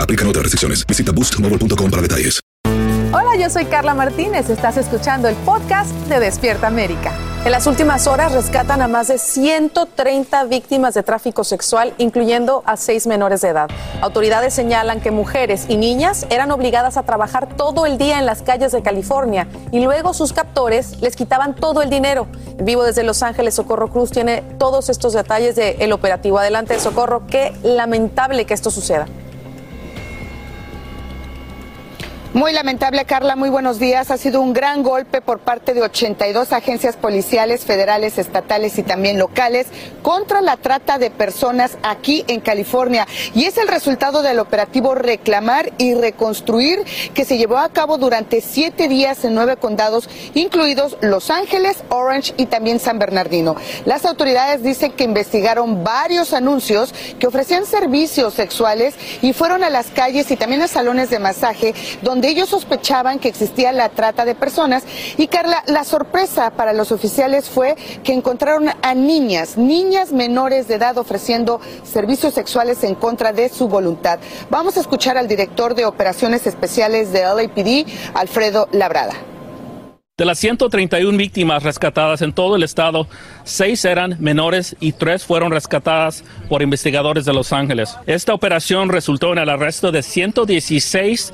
Aplican otras restricciones. Visita boostmobile.com para detalles. Hola, yo soy Carla Martínez. Estás escuchando el podcast de Despierta América. En las últimas horas rescatan a más de 130 víctimas de tráfico sexual, incluyendo a seis menores de edad. Autoridades señalan que mujeres y niñas eran obligadas a trabajar todo el día en las calles de California y luego sus captores les quitaban todo el dinero. Vivo desde Los Ángeles, Socorro Cruz tiene todos estos detalles del operativo. Adelante, Socorro. Qué lamentable que esto suceda. Muy lamentable, Carla. Muy buenos días. Ha sido un gran golpe por parte de 82 agencias policiales, federales, estatales y también locales contra la trata de personas aquí en California. Y es el resultado del operativo Reclamar y Reconstruir que se llevó a cabo durante siete días en nueve condados, incluidos Los Ángeles, Orange y también San Bernardino. Las autoridades dicen que investigaron varios anuncios que ofrecían servicios sexuales y fueron a las calles y también a salones de masaje donde ellos sospechaban que existía la trata de personas. Y Carla, la sorpresa para los oficiales fue que encontraron a niñas, niñas menores de edad ofreciendo servicios sexuales en contra de su voluntad. Vamos a escuchar al director de operaciones especiales de LAPD, Alfredo Labrada. De las 131 víctimas rescatadas en todo el estado, seis eran menores y tres fueron rescatadas por investigadores de Los Ángeles. Esta operación resultó en el arresto de 116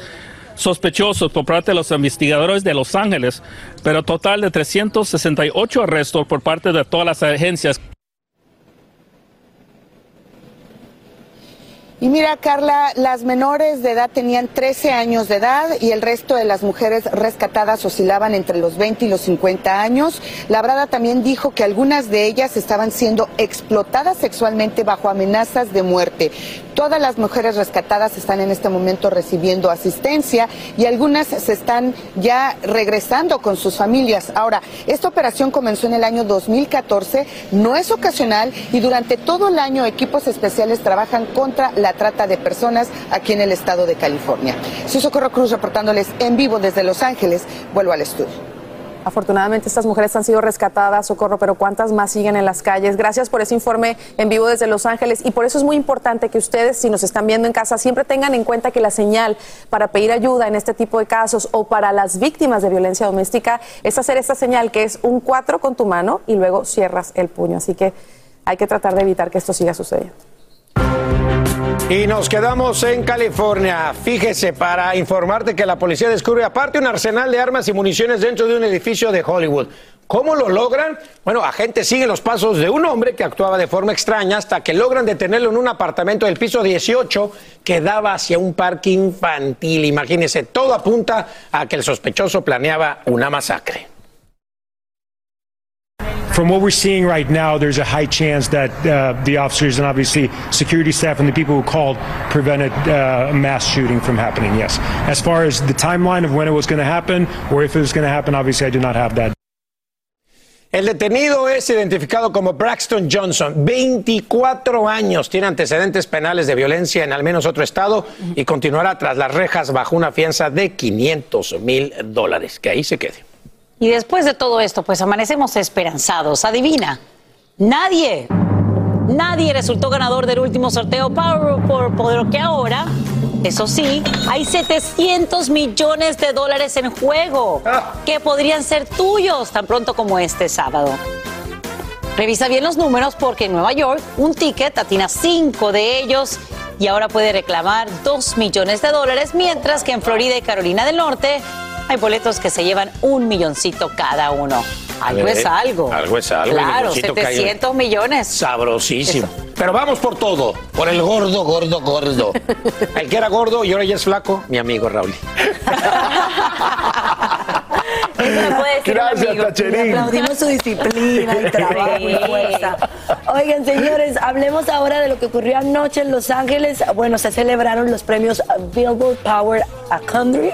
sospechosos por parte de los investigadores de Los Ángeles, pero total de 368 arrestos por parte de todas las agencias. Y mira, Carla, las menores de edad tenían 13 años de edad y el resto de las mujeres rescatadas oscilaban entre los 20 y los 50 años. Labrada también dijo que algunas de ellas estaban siendo explotadas sexualmente bajo amenazas de muerte. Todas las mujeres rescatadas están en este momento recibiendo asistencia y algunas se están ya regresando con sus familias. Ahora, esta operación comenzó en el año 2014, no es ocasional y durante todo el año equipos especiales trabajan contra la trata de personas aquí en el estado de California. Soy Socorro Cruz reportándoles en vivo desde Los Ángeles. Vuelvo al estudio. Afortunadamente estas mujeres han sido rescatadas, Socorro, pero ¿cuántas más siguen en las calles? Gracias por ese informe en vivo desde Los Ángeles y por eso es muy importante que ustedes, si nos están viendo en casa, siempre tengan en cuenta que la señal para pedir ayuda en este tipo de casos o para las víctimas de violencia doméstica es hacer esta señal que es un 4 con tu mano y luego cierras el puño. Así que hay que tratar de evitar que esto siga sucediendo. Y nos quedamos en California. Fíjese, para informarte que la policía descubre aparte un arsenal de armas y municiones dentro de un edificio de Hollywood. ¿Cómo lo logran? Bueno, agentes siguen los pasos de un hombre que actuaba de forma extraña hasta que logran detenerlo en un apartamento del piso 18 que daba hacia un parque infantil. Imagínense, todo apunta a que el sospechoso planeaba una masacre. From what we're seeing right now, there's a high chance that uh, the officers and obviously security staff and the people who called prevented uh, mass shooting from happening. Yes. As far as the timeline of when it was going to happen or if it was going to happen, obviously I do not have that. El detenido es identificado como Braxton Johnson, 24 años, tiene antecedentes penales de violencia en al menos otro estado y continuará tras las rejas bajo una fianza de 500 mil dólares. Que ahí se quede. Y después de todo esto, pues amanecemos esperanzados. Adivina, nadie, nadie resultó ganador del último sorteo Power por, por lo que ahora, eso sí, hay 700 millones de dólares en juego que podrían ser tuyos tan pronto como este sábado. Revisa bien los números porque en Nueva York un ticket atina cinco de ellos y ahora puede reclamar 2 millones de dólares, mientras que en Florida y Carolina del Norte hay boletos que se llevan un milloncito cada uno. Algo A es algo. Algo es algo. Claro, milloncito cayó. 700 millones. Sabrosísimo. Pero vamos por todo, por el gordo, gordo, gordo. El que era gordo y ahora ya es flaco, mi amigo Raúl. Eso me puede decir un Gracias. Tacherín. Aplaudimos su disciplina y trabajo y fuerza. Oigan, señores, hablemos ahora de lo que ocurrió anoche en Los Ángeles. Bueno, se celebraron los premios Billboard Power 100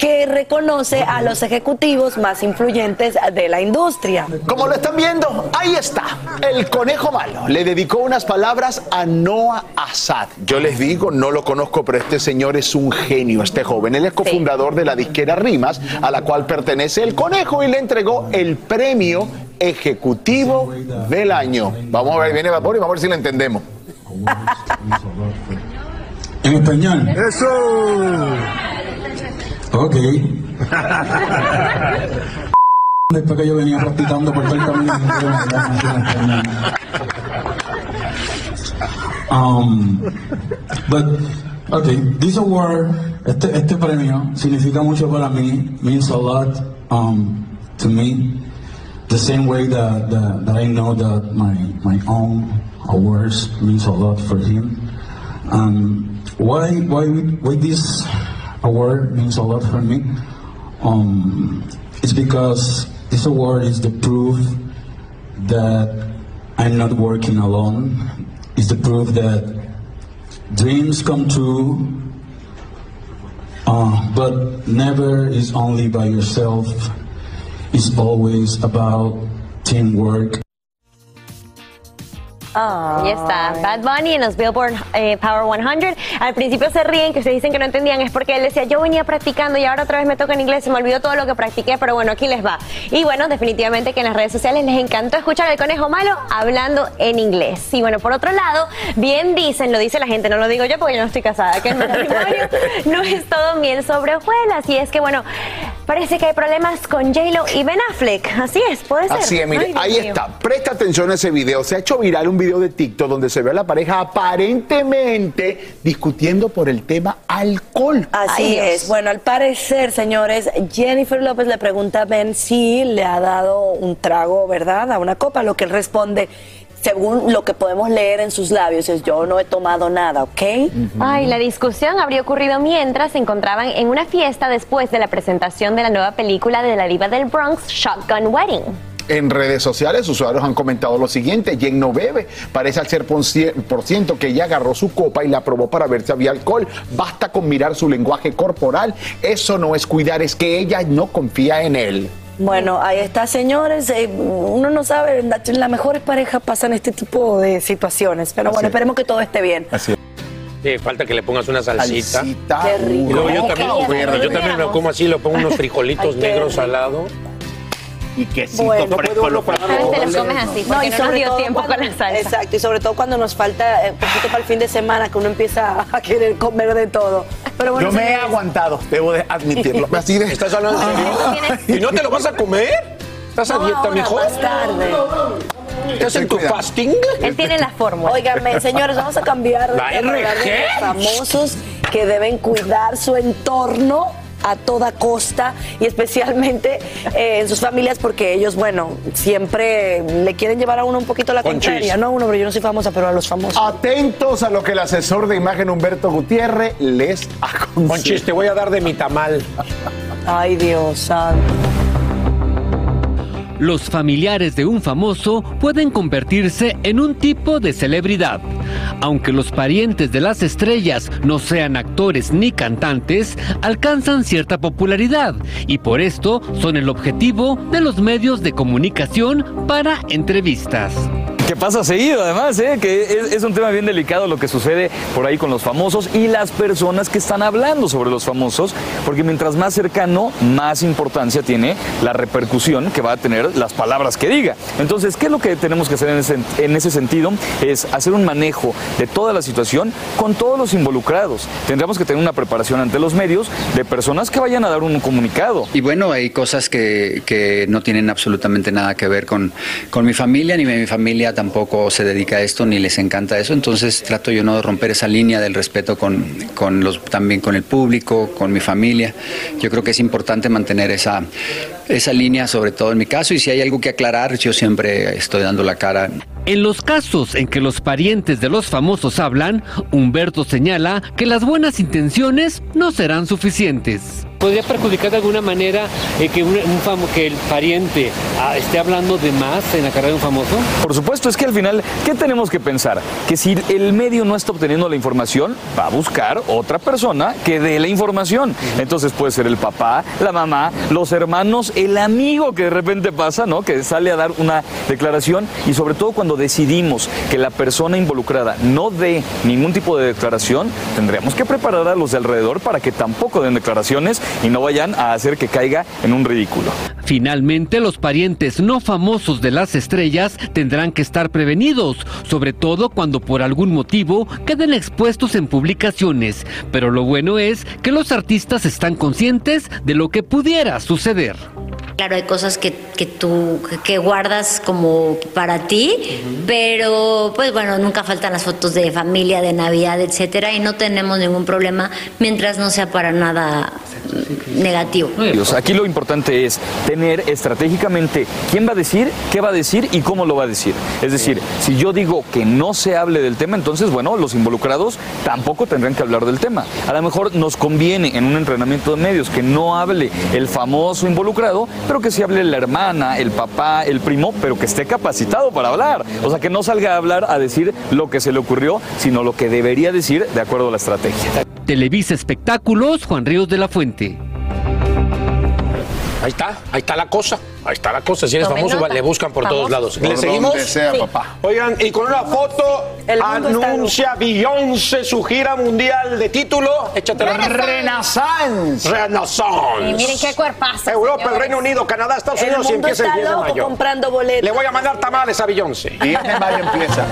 que reconoce a los ejecutivos más influyentes de la industria. Como lo están viendo, ahí está. El conejo malo le dedicó unas palabras a Noah Assad. Yo les digo, no lo conozco, pero este señor es un genio, este joven. Él es cofundador de la disquera Rimas, a la cual pertenece el conejo y le entregó el premio ejecutivo del año. Vamos a ver, viene Vapor y vamos a ver si lo entendemos. En español. Eso. Ok. Después que yo venía practicando por todo el camino. Um, but, okay, this award, este, este premio significa mucho para mí, means a lot um, to me, the same way that, that, that I know that my, my own awards means a lot for him. Um, why, why, why this award means a lot for me? Um, it's because this award is the proof that I'm not working alone. It's the proof that dreams come true, uh, but never is only by yourself. It's always about teamwork. Ahí está, Bad Bunny en los Billboard eh, Power 100. Al principio se ríen, que ustedes dicen que no entendían, es porque él decía, yo venía practicando y ahora otra vez me toca en inglés, se me olvidó todo lo que practiqué, pero bueno, aquí les va. Y bueno, definitivamente que en las redes sociales les encantó escuchar al conejo malo hablando en inglés. Y bueno, por otro lado, bien dicen, lo dice la gente, no lo digo yo porque yo no estoy casada, que el matrimonio no es todo miel sobre hojuelas. Y es que bueno, parece que hay problemas con J-Lo y Ben Affleck. Así es, puede ser. Así es, mire, Ay, ahí mío. está. Presta atención a ese video. Se ha hecho viral un video de TikTok donde se ve a la pareja aparentemente discutiendo por el tema alcohol. Así es. Bueno, al parecer, señores, Jennifer López le pregunta a Ben si le ha dado un trago, ¿verdad? A una copa, lo que él responde, según lo que podemos leer en sus labios, es yo no he tomado nada, ¿ok? Ay, la discusión habría ocurrido mientras se encontraban en una fiesta después de la presentación de la nueva película de la diva del Bronx, Shotgun Wedding. En redes sociales, usuarios han comentado lo siguiente: Jen no bebe. Parece al ser por cien- por ciento que ella agarró su copa y la probó para ver si había alcohol. Basta con mirar su lenguaje corporal. Eso no es cuidar, es que ella no confía en él. Bueno, ahí está, señores. Eh, uno no sabe, en la- en las mejores parejas pasan este tipo de situaciones. Pero bueno, Así es. esperemos que todo esté bien. Así Sí, falta que le pongas una salsita. Salsita. Qué rico. Y luego yo también, yo también lo como así, lo pongo unos frijolitos negros al lado. Y quesito Bueno. fresco. lo A veces te los comes así, porque y no, nos dio todo tiempo cuando- con la salsa. Exacto, y sobre todo cuando nos falta eh, poquito para el fin de semana, que uno empieza a querer comer de todo. Pero bueno, Yo me he aguantado, debo de admitirlo. Así de. ¿Estás hablando en serio? ¿Y no te lo vas a comer? ¿Estás a no dieta, mijo? más tarde. ¿Estás en tu fasting? Él tiene la fórmula. Óigame, señores, vamos a cambiar de La de RG. los famosos que deben cuidar su entorno a toda costa y especialmente eh, en sus familias porque ellos, bueno, siempre le quieren llevar a uno un poquito la contraria, no a uno, pero yo no soy famosa, pero a los famosos. Atentos a lo que el asesor de imagen Humberto Gutiérrez les aconseja. Conchis, te voy a dar de mi tamal. Ay, Dios santo. Los familiares de un famoso pueden convertirse en un tipo de celebridad. Aunque los parientes de las estrellas no sean actores ni cantantes, alcanzan cierta popularidad y por esto son el objetivo de los medios de comunicación para entrevistas. Que pasa seguido, además, ¿eh? que es, un tema bien delicado lo que sucede por ahí con los famosos y las personas que están hablando sobre los famosos, porque mientras más cercano, más importancia tiene la repercusión que va a tener las palabras que diga. Entonces, ¿qué es lo que tenemos que hacer en ese, en ese sentido? Es hacer un manejo de toda la situación con todos los involucrados. Tendremos que tener una preparación ante los medios de personas que vayan a dar un comunicado. Y bueno, hay cosas que, que no tienen absolutamente nada que ver con, con mi familia, ni mi familia tampoco se dedica a esto, ni les encanta eso. Entonces trato yo no de romper esa línea del respeto con, con los, también con el público, con mi familia. Yo creo que es importante mantener esa, esa línea, sobre todo en mi caso, y si hay algo que aclarar, yo siempre estoy dando la cara. En los casos en que los parientes de los famosos hablan, Humberto señala que las buenas intenciones no serán suficientes. ¿Podría perjudicar de alguna manera eh, que, un, un famo- que el pariente ah, esté hablando de más en la carrera de un famoso? Por supuesto, es que al final, ¿qué tenemos que pensar? Que si el medio no está obteniendo la información, va a buscar otra persona que dé la información. Entonces puede ser el papá, la mamá, los hermanos, el amigo que de repente pasa, ¿no? Que sale a dar una declaración y sobre todo cuando decidimos que la persona involucrada no dé ningún tipo de declaración, tendremos que preparar a los de alrededor para que tampoco den declaraciones y no vayan a hacer que caiga en un ridículo. Finalmente, los parientes no famosos de las estrellas tendrán que estar prevenidos, sobre todo cuando por algún motivo queden expuestos en publicaciones. Pero lo bueno es que los artistas están conscientes de lo que pudiera suceder. Claro, hay cosas que, que tú que guardas como para ti, pero pues bueno, nunca faltan las fotos de familia, de Navidad, etcétera, y no tenemos ningún problema mientras no sea para nada negativo. Aquí lo importante es tener estratégicamente quién va a decir, qué va a decir y cómo lo va a decir. Es decir, si yo digo que no se hable del tema, entonces, bueno, los involucrados tampoco tendrán que hablar del tema. A lo mejor nos conviene en un entrenamiento de medios que no hable el famoso involucrado, pero que sí hable la hermana, el papá, el primo, pero que esté capacitado para hablar. O sea, que no salga a hablar a decir lo que se le ocurrió, sino lo que debería decir de acuerdo a la estrategia. Televisa Espectáculos, Juan Ríos de la Fuente. Ahí está, ahí está la cosa. Ahí está la cosa. Si eres famoso, nota. le buscan por todos lados. Por ¿Le seguimos? donde sea, Sí. papá. Oigan, y con una foto anuncia Beyoncé su gira mundial de título. Échate la Renaissance. Renaissance. Y miren qué cuerpazo. Europa, el. Reino Unido, Canadá, Estados El Unidos y empieza el está 10 de loco mayo. comprando boletos. Le voy a mandar tamales a Beyoncé. Viene, mayo empieza.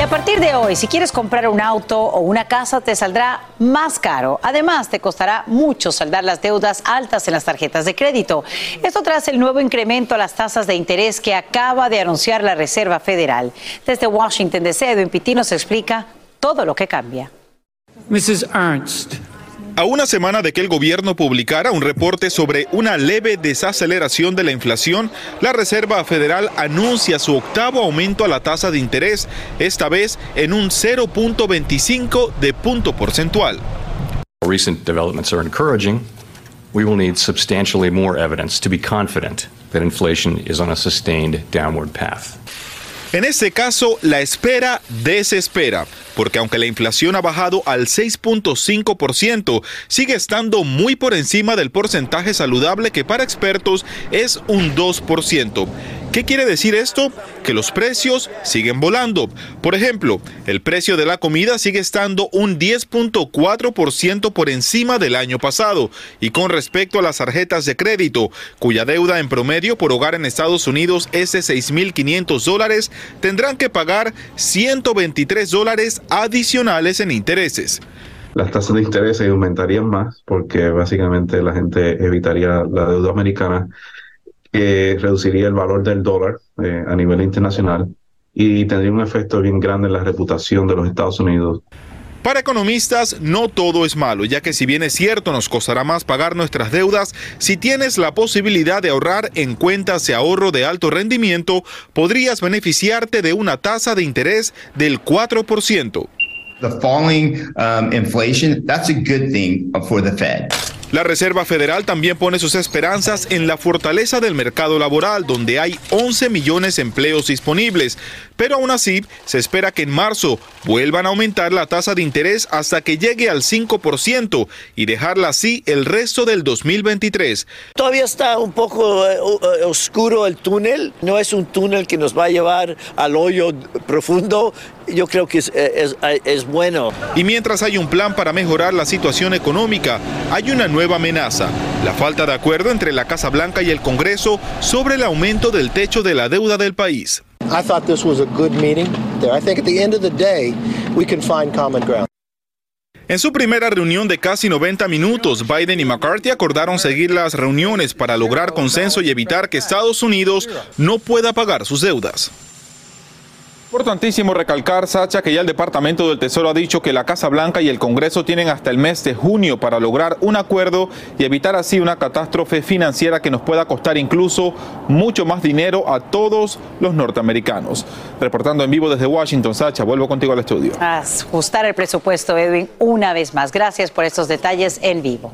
Y a partir de hoy, si quieres comprar un auto o una casa, te saldrá más caro. Además, te costará mucho saldar las deudas altas en las tarjetas de crédito. Esto tras el nuevo incremento a las tasas de interés que acaba de anunciar la Reserva Federal. Desde Washington, DC, Edwin Pitti nos explica todo lo que cambia. Mrs. Ernst. A una semana de que el gobierno publicara un reporte sobre una leve desaceleración de la inflación, la Reserva Federal anuncia su octavo aumento a la tasa de interés, esta vez en un 0.25 de punto porcentual. Recent developments are encouraging. We will need substantially more evidence to be confident that inflation is on a sustained downward path. En este caso, la espera desespera, porque aunque la inflación ha bajado al 6.5%, sigue estando muy por encima del porcentaje saludable que para expertos es un 2%. ¿Qué quiere decir esto? Que los precios siguen volando. Por ejemplo, el precio de la comida sigue estando un 10.4% por encima del año pasado. Y con respecto a las tarjetas de crédito, cuya deuda en promedio por hogar en Estados Unidos es de 6.500 dólares, tendrán que pagar 123 dólares adicionales en intereses. Las tasas de interés aumentarían más porque básicamente la gente evitaría la deuda americana, que reduciría el valor del dólar eh, a nivel internacional y tendría un efecto bien grande en la reputación de los Estados Unidos. Para economistas, no todo es malo, ya que si bien es cierto nos costará más pagar nuestras deudas, si tienes la posibilidad de ahorrar en cuentas de ahorro de alto rendimiento, podrías beneficiarte de una tasa de interés del 4%. The falling um, inflation, that's a good thing for the Fed. La Reserva Federal también pone sus esperanzas en la fortaleza del mercado laboral, donde hay 11 millones de empleos disponibles. Pero aún así, se espera que en marzo vuelvan a aumentar la tasa de interés hasta que llegue al 5% y dejarla así el resto del 2023. Todavía está un poco eh, eh, oscuro el túnel, no es un túnel que nos va a llevar al hoyo profundo, yo creo que es, es- es bueno. Y mientras hay un plan para mejorar la situación económica, hay una nueva amenaza, la falta de acuerdo entre la Casa Blanca y el Congreso sobre el aumento del techo de la deuda del país. I thought this was a good meeting there. I think at the end of the day, we can find common ground. En su primera reunión de casi 90 minutos, Biden y McCarthy acordaron seguir las reuniones para lograr consenso y evitar que Estados Unidos no pueda pagar sus deudas. Importantísimo recalcar, Sacha, que ya el Departamento del Tesoro ha dicho que la Casa Blanca y el Congreso tienen hasta el mes de junio para lograr un acuerdo y evitar así una catástrofe financiera que nos pueda costar incluso mucho más dinero a todos los norteamericanos. Reportando en vivo desde Washington, Sacha, vuelvo contigo al estudio. Ajustar el presupuesto, Edwin, una vez más. Gracias por estos detalles en vivo.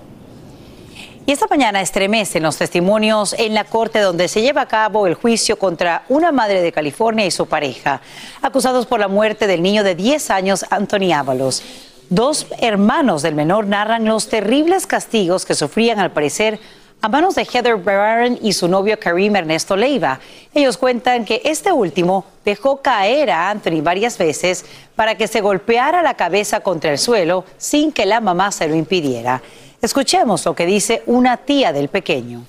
Y esta mañana estremecen los testimonios en la corte donde se lleva a cabo el juicio contra una madre de California y su pareja, acusados por la muerte del niño de 10 años, Anthony Ábalos. Dos hermanos del menor narran los terribles castigos que sufrían al parecer a manos de Heather Barron y su novio Karim Ernesto Leiva. Ellos cuentan que este último dejó caer a Anthony varias veces para que se golpeara la cabeza contra el suelo sin que la mamá se lo impidiera. Escuchemos lo que dice una tía del pequeño.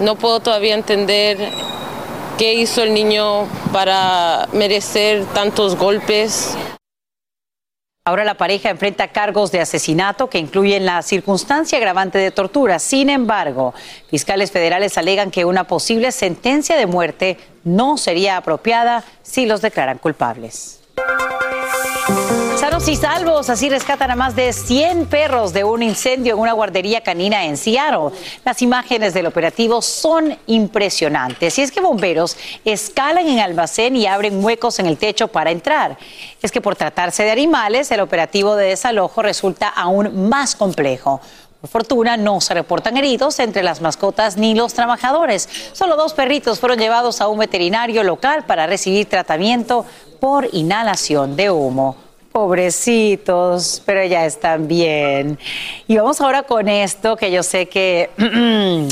No puedo todavía entender qué hizo el niño para merecer tantos golpes. Ahora la pareja enfrenta cargos de asesinato que incluyen la circunstancia agravante de tortura. Sin embargo, fiscales federales alegan que una posible sentencia de muerte no sería apropiada si los declaran culpables. Y salvos, así rescatan a más de 100 perros de un incendio en una guardería canina en Seattle. Las imágenes del operativo son impresionantes. Y es que bomberos escalan en almacén y abren huecos en el techo para entrar. Es que por tratarse de animales, el operativo de desalojo resulta aún más complejo. Por fortuna, no se reportan heridos entre las mascotas ni los trabajadores. Solo dos perritos fueron llevados a un veterinario local para recibir tratamiento por inhalación de humo. Pobrecitos, pero ya están bien. Y vamos ahora con esto que yo sé que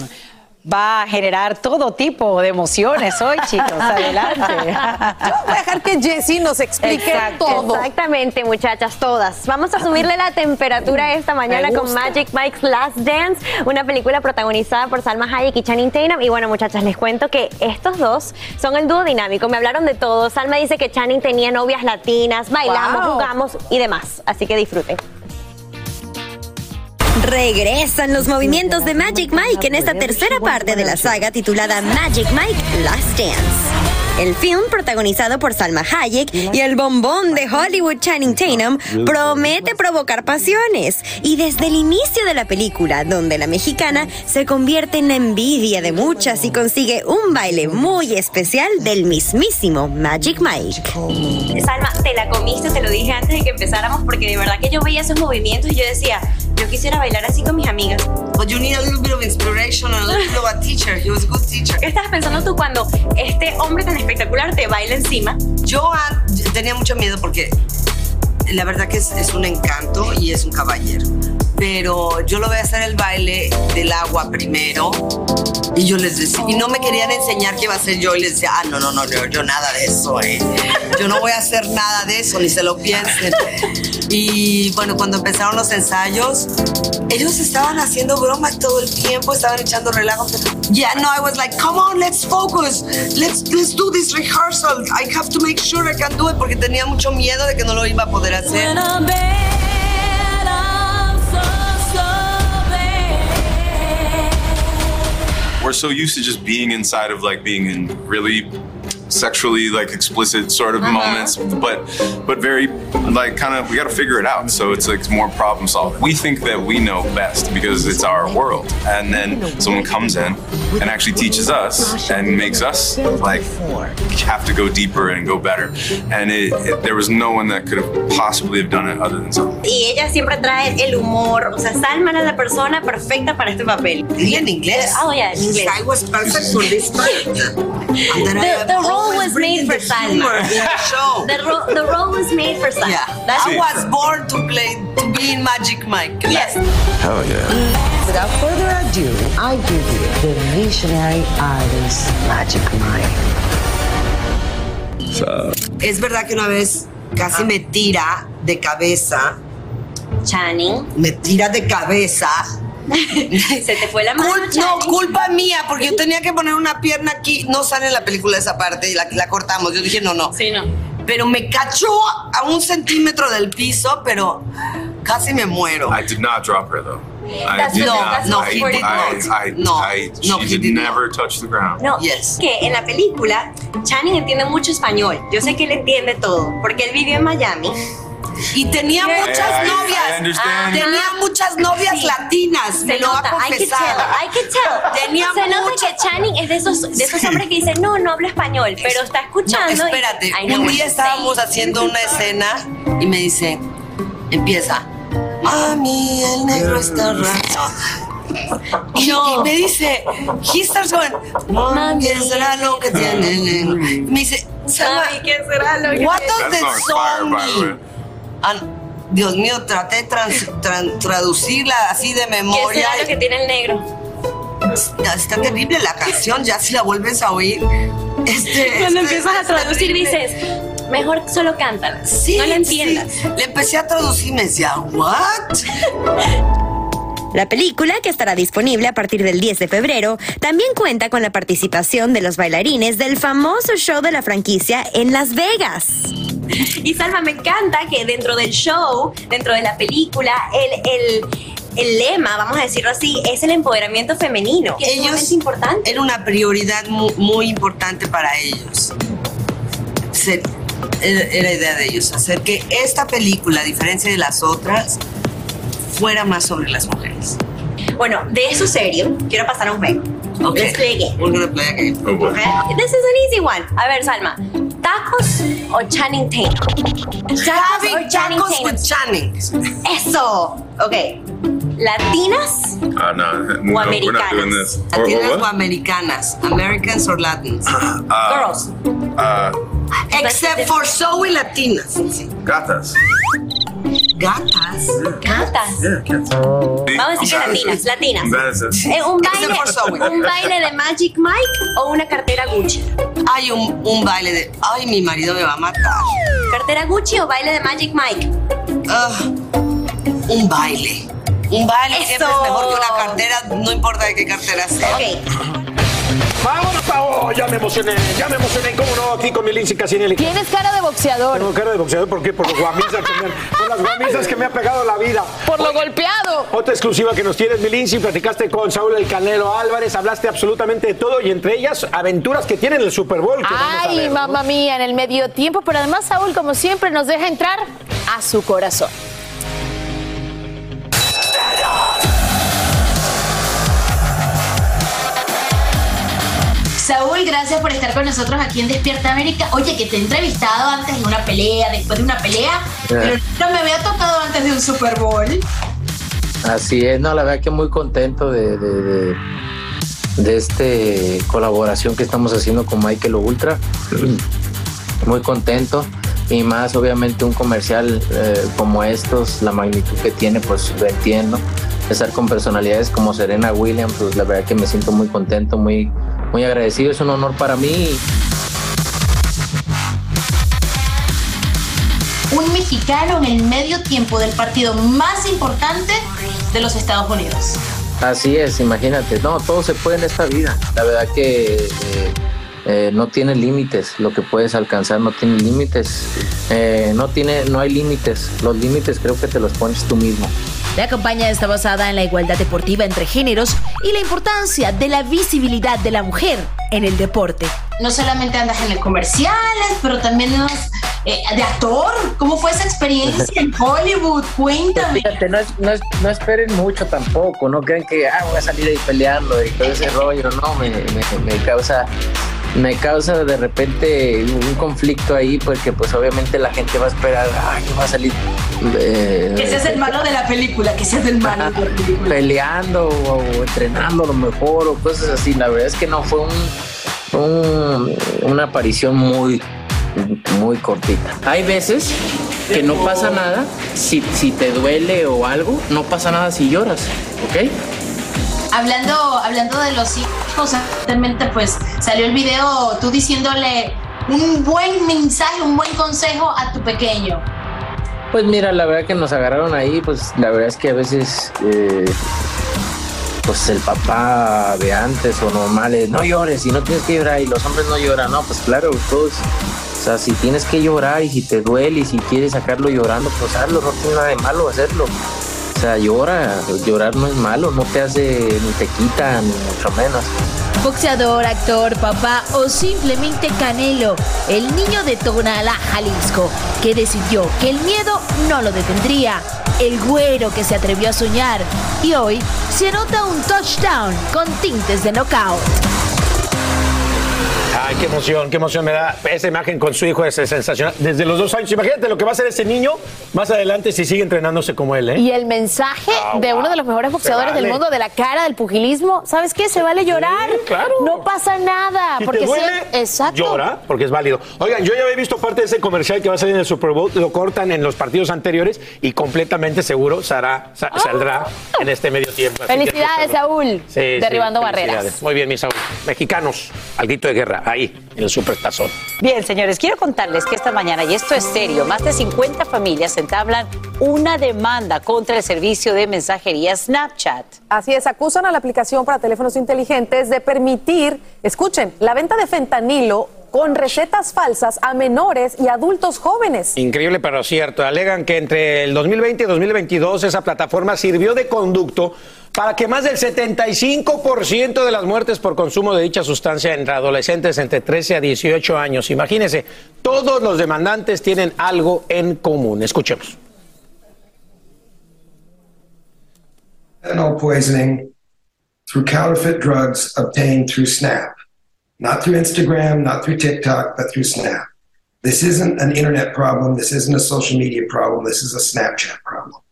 va a generar todo tipo de emociones hoy, chicos. Adelante. Yo voy a dejar que Jessie nos explique Exacto. todo. Exactamente, muchachas, todas. Vamos a subirle la temperatura esta mañana con. Magic Mike's Last Dance, una película protagonizada por Salma Hayek y Channing Tatum. Y bueno, muchachas, les cuento que estos dos son el dúo dinámico. Me hablaron de todo. Salma dice que Channing tenía novias latinas, bailamos, Wow. jugamos y demás. Así que disfruten. Regresan los movimientos de Magic Mike en esta tercera parte de la saga titulada Magic Mike Last Dance. El film, protagonizado por Salma Hayek y el bombón de Hollywood Channing Tatum, promete provocar pasiones. Y desde el inicio de la película, donde la mexicana se convierte en la envidia de muchas y consigue un baile muy especial del mismísimo Magic Mike. Salma, te la comiste, te lo dije antes de que empezáramos, porque de verdad que yo veía esos movimientos y yo decía, yo quisiera bailar así con mis amigas. But you need a little bit of inspiration and a little bit of a teacher. He was a good teacher. ¿Qué estabas pensando tú cuando este hombre tan espectacular te baila encima? Yo ah, tenía mucho miedo porque la verdad que es, es un encanto y es un caballero. Pero yo lo voy a hacer el baile del agua primero. Y yo les decía, y no me querían enseñar qué iba a hacer yo. Y les decía, ah, no, no, no, yo, yo nada de eso, eh. Yo no voy a hacer nada de eso, ni se lo piensen. Y bueno, cuando empezaron los ensayos, ellos estaban haciendo bromas todo el tiempo, estaban echando relajo. Yeah, no, I was like, come on, let's focus. Let's, let's do this rehearsal. I have to make sure I can do it porque tenía mucho miedo de que no lo iba a poder hacer. We're so used to just being inside of like being in really sexually like explicit sort of Uh-huh. moments but but very like kind of we got to figure it out so it's like more problem solving we think that we know best because it's our world and then someone comes in and actually teaches us and makes us like have to go deeper and go better and it, it, there was no one that could have possibly have done it other than someone Y ella siempre trae el humor. O sea, Salma era la persona perfecta para este papel. Dile en inglés. Oh, yeah, en inglés. I was perfect for this part. And The, have the role was made for the Salma. the show. The, ro- the role was made for Salma. Yeah. That's I was born to play, to be in Magic Mike. Yes. hell yeah Without further ado, I give you the visionary artist, Magic Mike. Es verdad que una vez casi me tira de cabeza. Channing. Me tira de cabeza. Se te fue la mano, Cul- no, culpa mía, porque yo tenía que poner una pierna aquí. No sale en la película esa parte y la, la cortamos. Yo dije, no, no. Sí, no. Pero me cachó a un centímetro del piso, pero casi me muero. I did not drop her though I That's did what- not. that's No, I, he did I. I, I, she did, never touch the ground. No, que en la película Channing entiende mucho español. Yo sé que él entiende todo, porque él vivió en Miami. Y tenía Yeah. muchas novias. Tenía muchas novias Sí. latinas. Se me lo ha nota, I can confesado. tell, I can tell. Tenía Se nota muchas- que Channing es de esos, de esos Sí. hombres que dicen, no, no habla español, pero está escuchando. No, y- espérate, know un día estábamos say. haciendo una escena y me dice, empieza, mami, el negro está raro. Y, y me dice, he starts going, mami, ¿qué será lo que tiene el negro? Y me dice, Mami, ¿qué será lo que what tiene? does the song mean? Ah, Dios mío, traté de trans- traducirla así de ¿Qué memoria. será lo que tiene el negro? Está terrible la canción, ya si la vuelves a oír. Este, Cuando este- empiezas a traducir dices, mejor solo cántala. Sí, no la entiendas. sí. Le empecé a traducir y me decía, ¿what? La película, que estará disponible a partir del 10 de febrero, también cuenta con la participación de los bailarines del famoso show de la franquicia en Las Vegas. Y Salma, me encanta que dentro del show, dentro de la película, el, el, el lema, vamos a decirlo así, es el empoderamiento femenino. Que es Ellos sumamente importante. era una prioridad muy, muy importante para ellos. Se- era, era idea de ellos hacer que esta película, a diferencia de las otras, fuera más sobre las mujeres. Bueno, de eso serio, quiero pasar a un juego. Ok. Let's play a game. We're gonna play a game. Oh. Okay? This is an easy one. A ver, Salma, ¿tacos o Channing Tatum? ¿Tacos Having o Channing tacos Tatum? with Channing. Eso. Ok. ¿Latinas Uh, no, no, we're not doing this. Or, or Latinas o americanas, Americans or Latins. Uh, Girls. Uh, Except for Zoe Latinas. gatas. Gatas. Gatas. Vamos a decir latinas, latinas. Eh, un, baile. ¿Un baile de Magic Mike o una cartera Gucci? Hay un, un baile de. Ay, mi marido me va a matar. ¿Cartera Gucci o baile de Magic Mike? Ah, un baile. Un baile Eso. siempre es mejor que una cartera, no importa de qué cartera sea. Ok. ¡Vámonos, Pavo! Ya me emocioné, ya me emocioné. ¿Cómo no? Aquí con mi Lindsay Casinelli. Tienes cara de boxeador. Tengo cara de boxeador, ¿por qué? Por los guamisas que me han, por las guamisas que me ha pegado la vida. Por lo golpeado. Otra exclusiva que nos tienes, mi Lindsay, platicaste con Saúl El Canelo Álvarez, hablaste absolutamente de todo y entre ellas aventuras que tienen el Super Bowl. Que Ay, ver, ¿no? mamá mía, en el medio tiempo. Pero además, Saúl, como siempre, nos deja entrar a su corazón. Gracias por estar con nosotros aquí en Despierta América. Oye, que te he entrevistado antes de una pelea, después de una pelea, pero no me había tocado antes de un Super Bowl. Así es, no, la verdad que muy contento de, de, de, de este colaboración que estamos haciendo con Michael Ultra. Muy contento y más obviamente un comercial eh, como estos, la magnitud que tiene, pues lo entiendo. Estar con personalidades como Serena Williams, pues la verdad que me siento muy contento, muy, muy agradecido, es un honor para mí. Un mexicano en el medio tiempo del partido más importante de los Estados Unidos. Así es, imagínate, no, todo se puede en esta vida. La verdad que eh, eh, no tiene límites, lo que puedes alcanzar no tiene límites, Eh, no tiene, no hay límites. Los límites creo que te los pones tú mismo. La campaña está basada en la igualdad deportiva entre géneros y la importancia de la visibilidad de la mujer en el deporte. No solamente andas en el comerciales, pero también andas, eh, de actor. ¿Cómo fue esa experiencia en Hollywood? Cuéntame. Fíjate, no, no, es- no esperen mucho tampoco, no crean que ah, voy a salir ahí peleando y todo ese rollo, no, me, me- me causa me causa de repente un conflicto ahí porque pues obviamente la gente va a esperar, que va a salir eh, Que seas el malo de la película, que seas el malo de la película. peleando o, o entrenando a lo mejor o cosas así. La verdad es que no fue un, un- una aparición muy, muy cortita. Hay veces que no pasa nada si, si te duele o algo, no pasa nada si lloras, ¿ok? Hablando, hablando de los hijos, realmente pues salió el video tú diciéndole un buen mensaje, un buen consejo a tu pequeño. Pues mira, la verdad que nos agarraron ahí, pues la verdad es que a veces, eh, pues el papá de antes o normales, no llores y no tienes que llorar y los hombres no lloran, no, pues claro, todos, o sea, si tienes que llorar y si te duele y si quieres sacarlo llorando, pues hazlo, no tiene nada de malo hacerlo. O sea, llora. Llorar no es malo, no te hace ni te quita, ni mucho menos. Boxeador, actor, papá o simplemente Canelo, el niño de Tonalá, Jalisco, que decidió que el miedo no lo detendría. El güero que se atrevió a soñar y hoy se anota un touchdown con tintes de knockout. Ay, qué emoción, qué emoción me da. Esa imagen con su hijo es sensacional. Desde los dos años, imagínate lo que va a hacer ese niño más adelante si sigue entrenándose como él, ¿eh? Y el mensaje Ah, de wow. uno de los mejores boxeadores del mundo, de la cara del pugilismo, ¿sabes qué? Se vale llorar. claro. No pasa nada. Si porque te sí- exacto. llora, porque es válido. Oigan, yo ya había visto parte de ese comercial que va a salir en el Super Bowl, lo cortan en los partidos anteriores y completamente seguro sará- sa- saldrá en este medio tiempo. Ah. Felicidades, Saúl. Sí, sí, derribando felicidades. barreras. Muy bien, mis Saúl. Mexicanos, al grito de guerra, ahí, en el Supertazón. Bien, señores, quiero contarles que esta mañana, y esto es serio, más de 50 familias entablan una demanda contra el servicio de mensajería Snapchat. Así es, acusan a la aplicación para teléfonos inteligentes de permitir, escuchen, la venta de fentanilo con recetas falsas a menores y adultos jóvenes. Increíble, pero cierto. Alegan que entre el 2020 y 2022 esa plataforma sirvió de conducto para que más del 75% de las muertes por consumo de dicha sustancia entre adolescentes entre 13 a 18 años. Imagínense, todos los demandantes tienen algo en común. Escuchemos. fentanyl poisoning through counterfeit drugs obtained through Snap. Not through Instagram, not through TikTok, but through Snap. This isn't an internet problem. This isn't a social media problem. This is a Snapchat problem.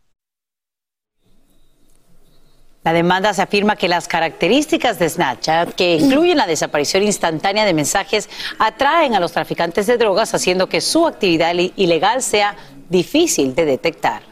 La demanda se afirma que las características de Snapchat, que incluyen la desaparición instantánea de mensajes, atraen a los traficantes de drogas, haciendo que su actividad ilegal sea difícil de detectar.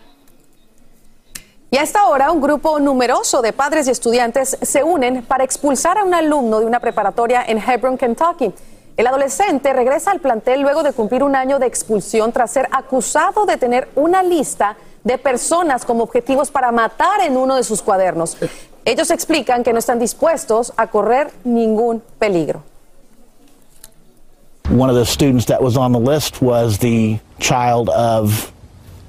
Y a esta hora, un grupo numeroso de padres y estudiantes se unen para expulsar a un alumno de una preparatoria en Hebron, Kentucky. El adolescente regresa al plantel luego de cumplir un año de expulsión tras ser acusado de tener una lista de personas como objetivos para matar en uno de sus cuadernos. Ellos explican que no están dispuestos a correr ningún peligro. One of the students that was on the list was the child of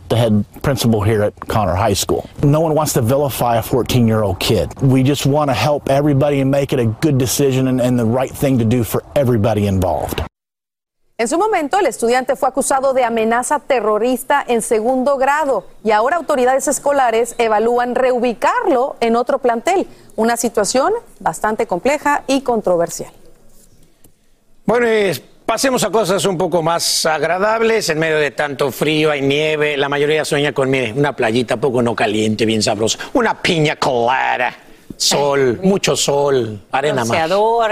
the head principal here at Connor High School. No one wants to vilify a 14 year old kid. We just want to help everybody and make it a good decision and, and the right thing to do for everybody involved. En su momento, el estudiante fue acusado de amenaza terrorista en segundo grado y ahora autoridades escolares evalúan reubicarlo en otro plantel. Una situación bastante compleja y controversial. Bueno, y pasemos a cosas un poco más agradables. En medio de tanto frío, hay nieve. La mayoría sueña con, una playita poco no caliente, bien sabrosa. Una piña colada. Sol, mucho sol, arena más.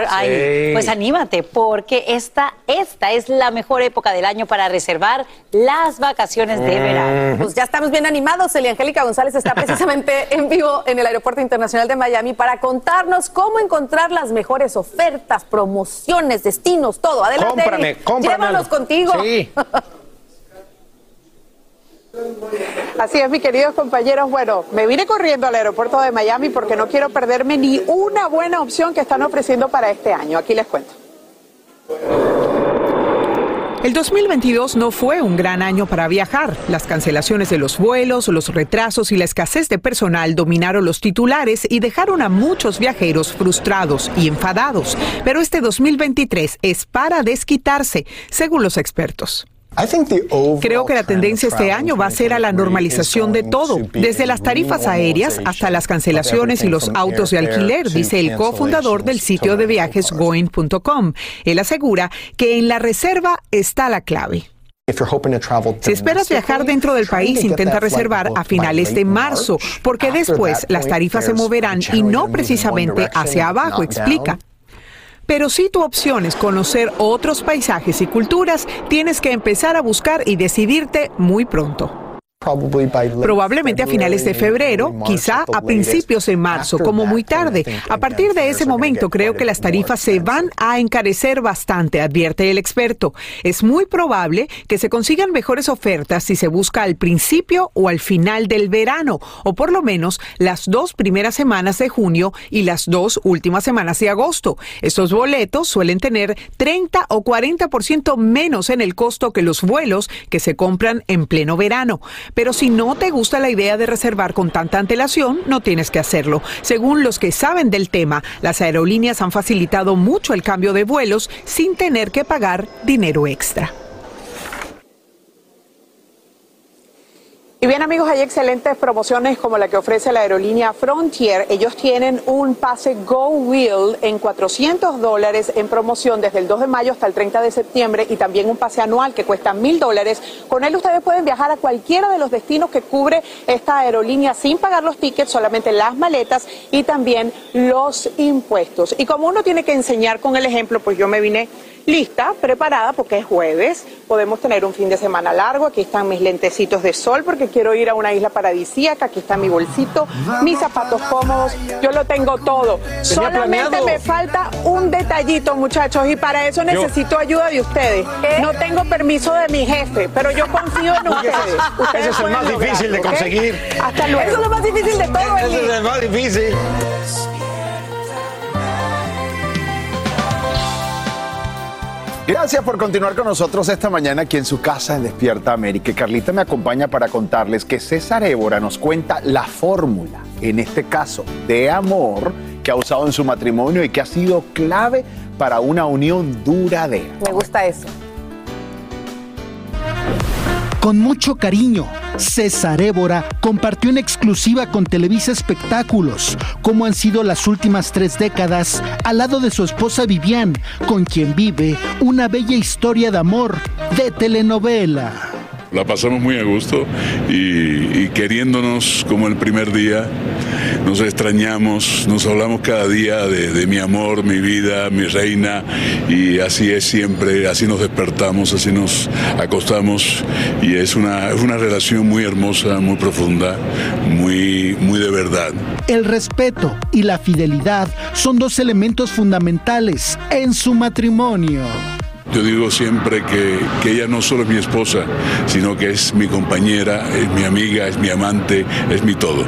Ay, Sí. pues anímate, porque esta, esta es la mejor época del año para reservar las vacaciones de verano. Pues ya estamos bien animados. Elia Angélica González está precisamente en vivo en el Aeropuerto Internacional de Miami para contarnos cómo encontrar las mejores ofertas, promociones, destinos, todo. Adelante. Cómprame, Eli. cómprame Llévanos contigo. Sí. Así es, mis queridos compañeros. Bueno, me vine corriendo al aeropuerto de Miami porque no quiero perderme ni una buena opción que están ofreciendo para este año. Aquí les cuento. El 2022 no fue un gran año para viajar. Las cancelaciones de los vuelos, los retrasos y la escasez de personal dominaron los titulares y dejaron a muchos viajeros frustrados y enfadados. Pero este 2023 es para desquitarse, según los expertos. Creo que la tendencia este año va a ser a la normalización de todo, desde las tarifas aéreas hasta las cancelaciones y los autos de alquiler, dice el cofundador del sitio de viajes Going.com. Él asegura que en la reserva está la clave. Si esperas viajar dentro del país, intenta reservar a finales de marzo, porque después las tarifas se moverán y no precisamente hacia abajo, explica. Pero si tu opción es conocer otros paisajes y culturas, tienes que empezar a buscar y decidirte muy pronto. Probablemente a finales de febrero, quizá a principios de marzo, como muy tarde. A partir de ese momento creo que las tarifas se van a encarecer bastante, advierte el experto. Es muy probable que se consigan mejores ofertas si se busca al principio o al final del verano, o por lo menos las dos primeras semanas de junio y las dos últimas semanas de agosto. Estos boletos suelen tener 30 o 40% menos en el costo que los vuelos que se compran en pleno verano. Pero si no te gusta la idea de reservar con tanta antelación, no tienes que hacerlo. Según los que saben del tema, las aerolíneas han facilitado mucho el cambio de vuelos sin tener que pagar dinero extra. Y bien amigos, hay excelentes promociones como la que ofrece la aerolínea Frontier. Ellos tienen un pase Go Wheel en 400 dólares en promoción desde el 2 de mayo hasta el 30 de septiembre y también un pase anual que cuesta mil dólares. Con él ustedes pueden viajar a cualquiera de los destinos que cubre esta aerolínea sin pagar los tickets, solamente las maletas y también los impuestos. Y como uno tiene que enseñar con el ejemplo, pues yo me vine lista, preparada, porque es jueves. Podemos tener un fin de semana largo. Aquí están mis lentecitos de sol porque quiero ir a una isla paradisíaca. Aquí está mi bolsito, mis zapatos cómodos. Yo lo tengo todo. Solamente me falta un detallito, muchachos, y para eso necesito ayuda de ustedes. No tengo permiso de mi jefe, pero yo confío en ustedes. Ustedes Ese es el más difícil de conseguir. Hasta luego. Eso es lo más difícil de todo. Ese Eli. es el más difícil. Gracias por continuar con nosotros esta mañana aquí en su casa en Despierta América. Carlita me acompaña para contarles que César Évora nos cuenta la fórmula, en este caso, de amor que ha usado en su matrimonio y que ha sido clave para una unión duradera. Me gusta eso. Con mucho cariño, César Évora compartió en exclusiva con Televisa Espectáculos cómo han sido las últimas tres décadas al lado de su esposa Vivian, con quien vive una bella historia de amor de telenovela. La pasamos muy a gusto y, queriéndonos como el primer día, nos extrañamos, nos hablamos cada día de, de mi amor, mi vida, mi reina y así es siempre, así nos despertamos, así nos acostamos y es una, es una relación muy hermosa, muy profunda, muy, muy de verdad. El respeto y la fidelidad son dos elementos fundamentales en su matrimonio. Yo digo siempre que, que ella no solo es mi esposa, sino que es mi compañera, es mi amiga, es mi amante, es mi todo.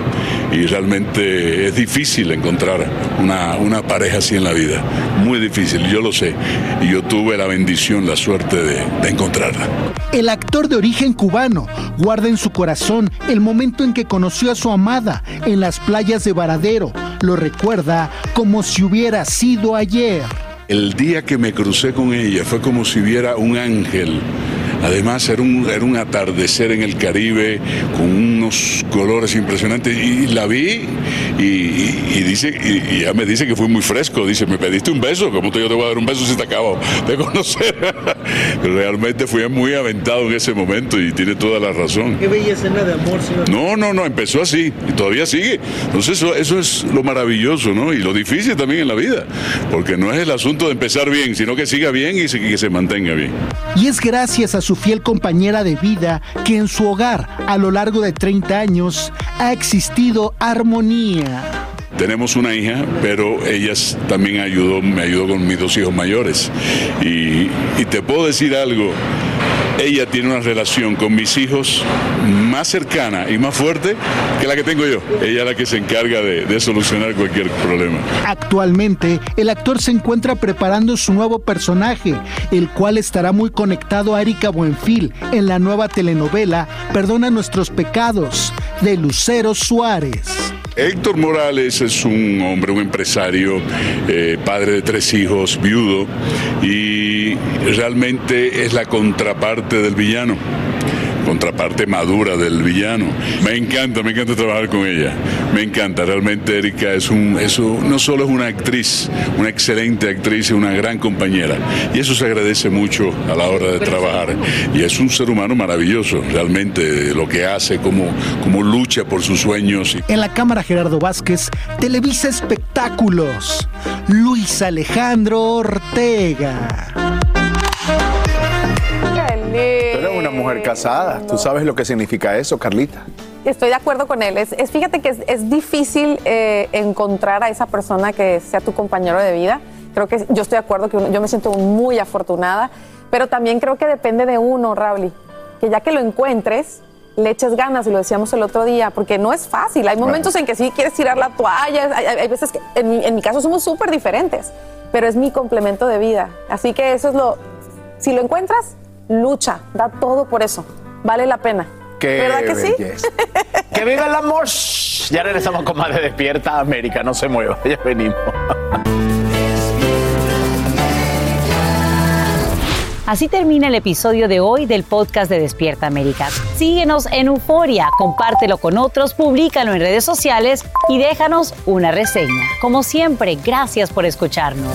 Y realmente es difícil encontrar una, una pareja así en la vida. Muy difícil, yo lo sé. Y yo tuve la bendición, la suerte de, de encontrarla. El actor de origen cubano guarda en su corazón el momento en que conoció a su amada en las playas de Varadero. Lo recuerda como si hubiera sido ayer. El día que me crucé con ella fue como si viera un ángel. Además era un, era un atardecer en el Caribe con unos colores impresionantes y la vi y, dice y, y ella me dice que fue muy fresco. Dice, me pediste un beso, ¿cómo te, yo te voy a dar un beso si te acabo de conocer? Realmente fui muy aventado en ese momento y tiene toda la razón. Qué bella escena de amor, señor. No, no, no, empezó así y todavía sigue. Entonces eso, eso es lo maravilloso, ¿no? Y lo difícil también en la vida, porque no es el asunto de empezar bien, sino que siga bien y se- que se mantenga bien. Y es gracias a su fiel compañera de vida que en su hogar, a lo largo de 30 años, ha existido armonía. Tenemos una hija, pero ella también ayudó, me ayudó con mis dos hijos mayores. Y, y te puedo decir algo, ella tiene una relación con mis hijos más cercana y más fuerte que la que tengo yo. Ella es la que se encarga de, de solucionar cualquier problema. Actualmente, el actor se encuentra preparando su nuevo personaje, el cual estará muy conectado a Erika Buenfil en la nueva telenovela Perdona nuestros pecados, de Lucero Suárez. Héctor Morales es un hombre, un empresario, eh, padre de tres hijos, viudo, y realmente es la contraparte del villano, contraparte madura del villano. Me encanta, me encanta trabajar con ella, me encanta. Realmente Erika es un, eso no solo es una actriz, una excelente actriz y una gran compañera, y eso se agradece mucho a la hora de trabajar. Y es un ser humano maravilloso, realmente lo que hace, cómo, cómo lucha por sus sueños. En la cámara Gerardo Vázquez, Televisa Espectáculos, Luis Alejandro Ortega. Mujer casada. ¿Tú sabes lo que significa eso, Carlita? Estoy de acuerdo con él. Es, es- fíjate que es, es difícil eh, encontrar a esa persona que sea tu compañero de vida. Creo que yo estoy de acuerdo que uno- yo me siento muy afortunada, pero también creo que depende de uno, Rauli, que ya que lo encuentres, le eches ganas, y lo decíamos el otro día, porque no es fácil. Hay momentos en que sí quieres tirar la toalla, hay, hay- veces que, en en mi caso, somos súper diferentes, pero es mi complemento de vida. Así que eso es lo, si lo encuentras, lucha, da todo por eso, vale la pena. Qué ¿Verdad que sí? ¡Que viva el amor! Ya regresamos con más de Despierta América. No se mueva, ya venimos. Así termina el episodio de hoy del podcast de Despierta América. Síguenos en Euforia, compártelo con otros, públicalo en redes sociales y déjanos una reseña. Como siempre, gracias por escucharnos.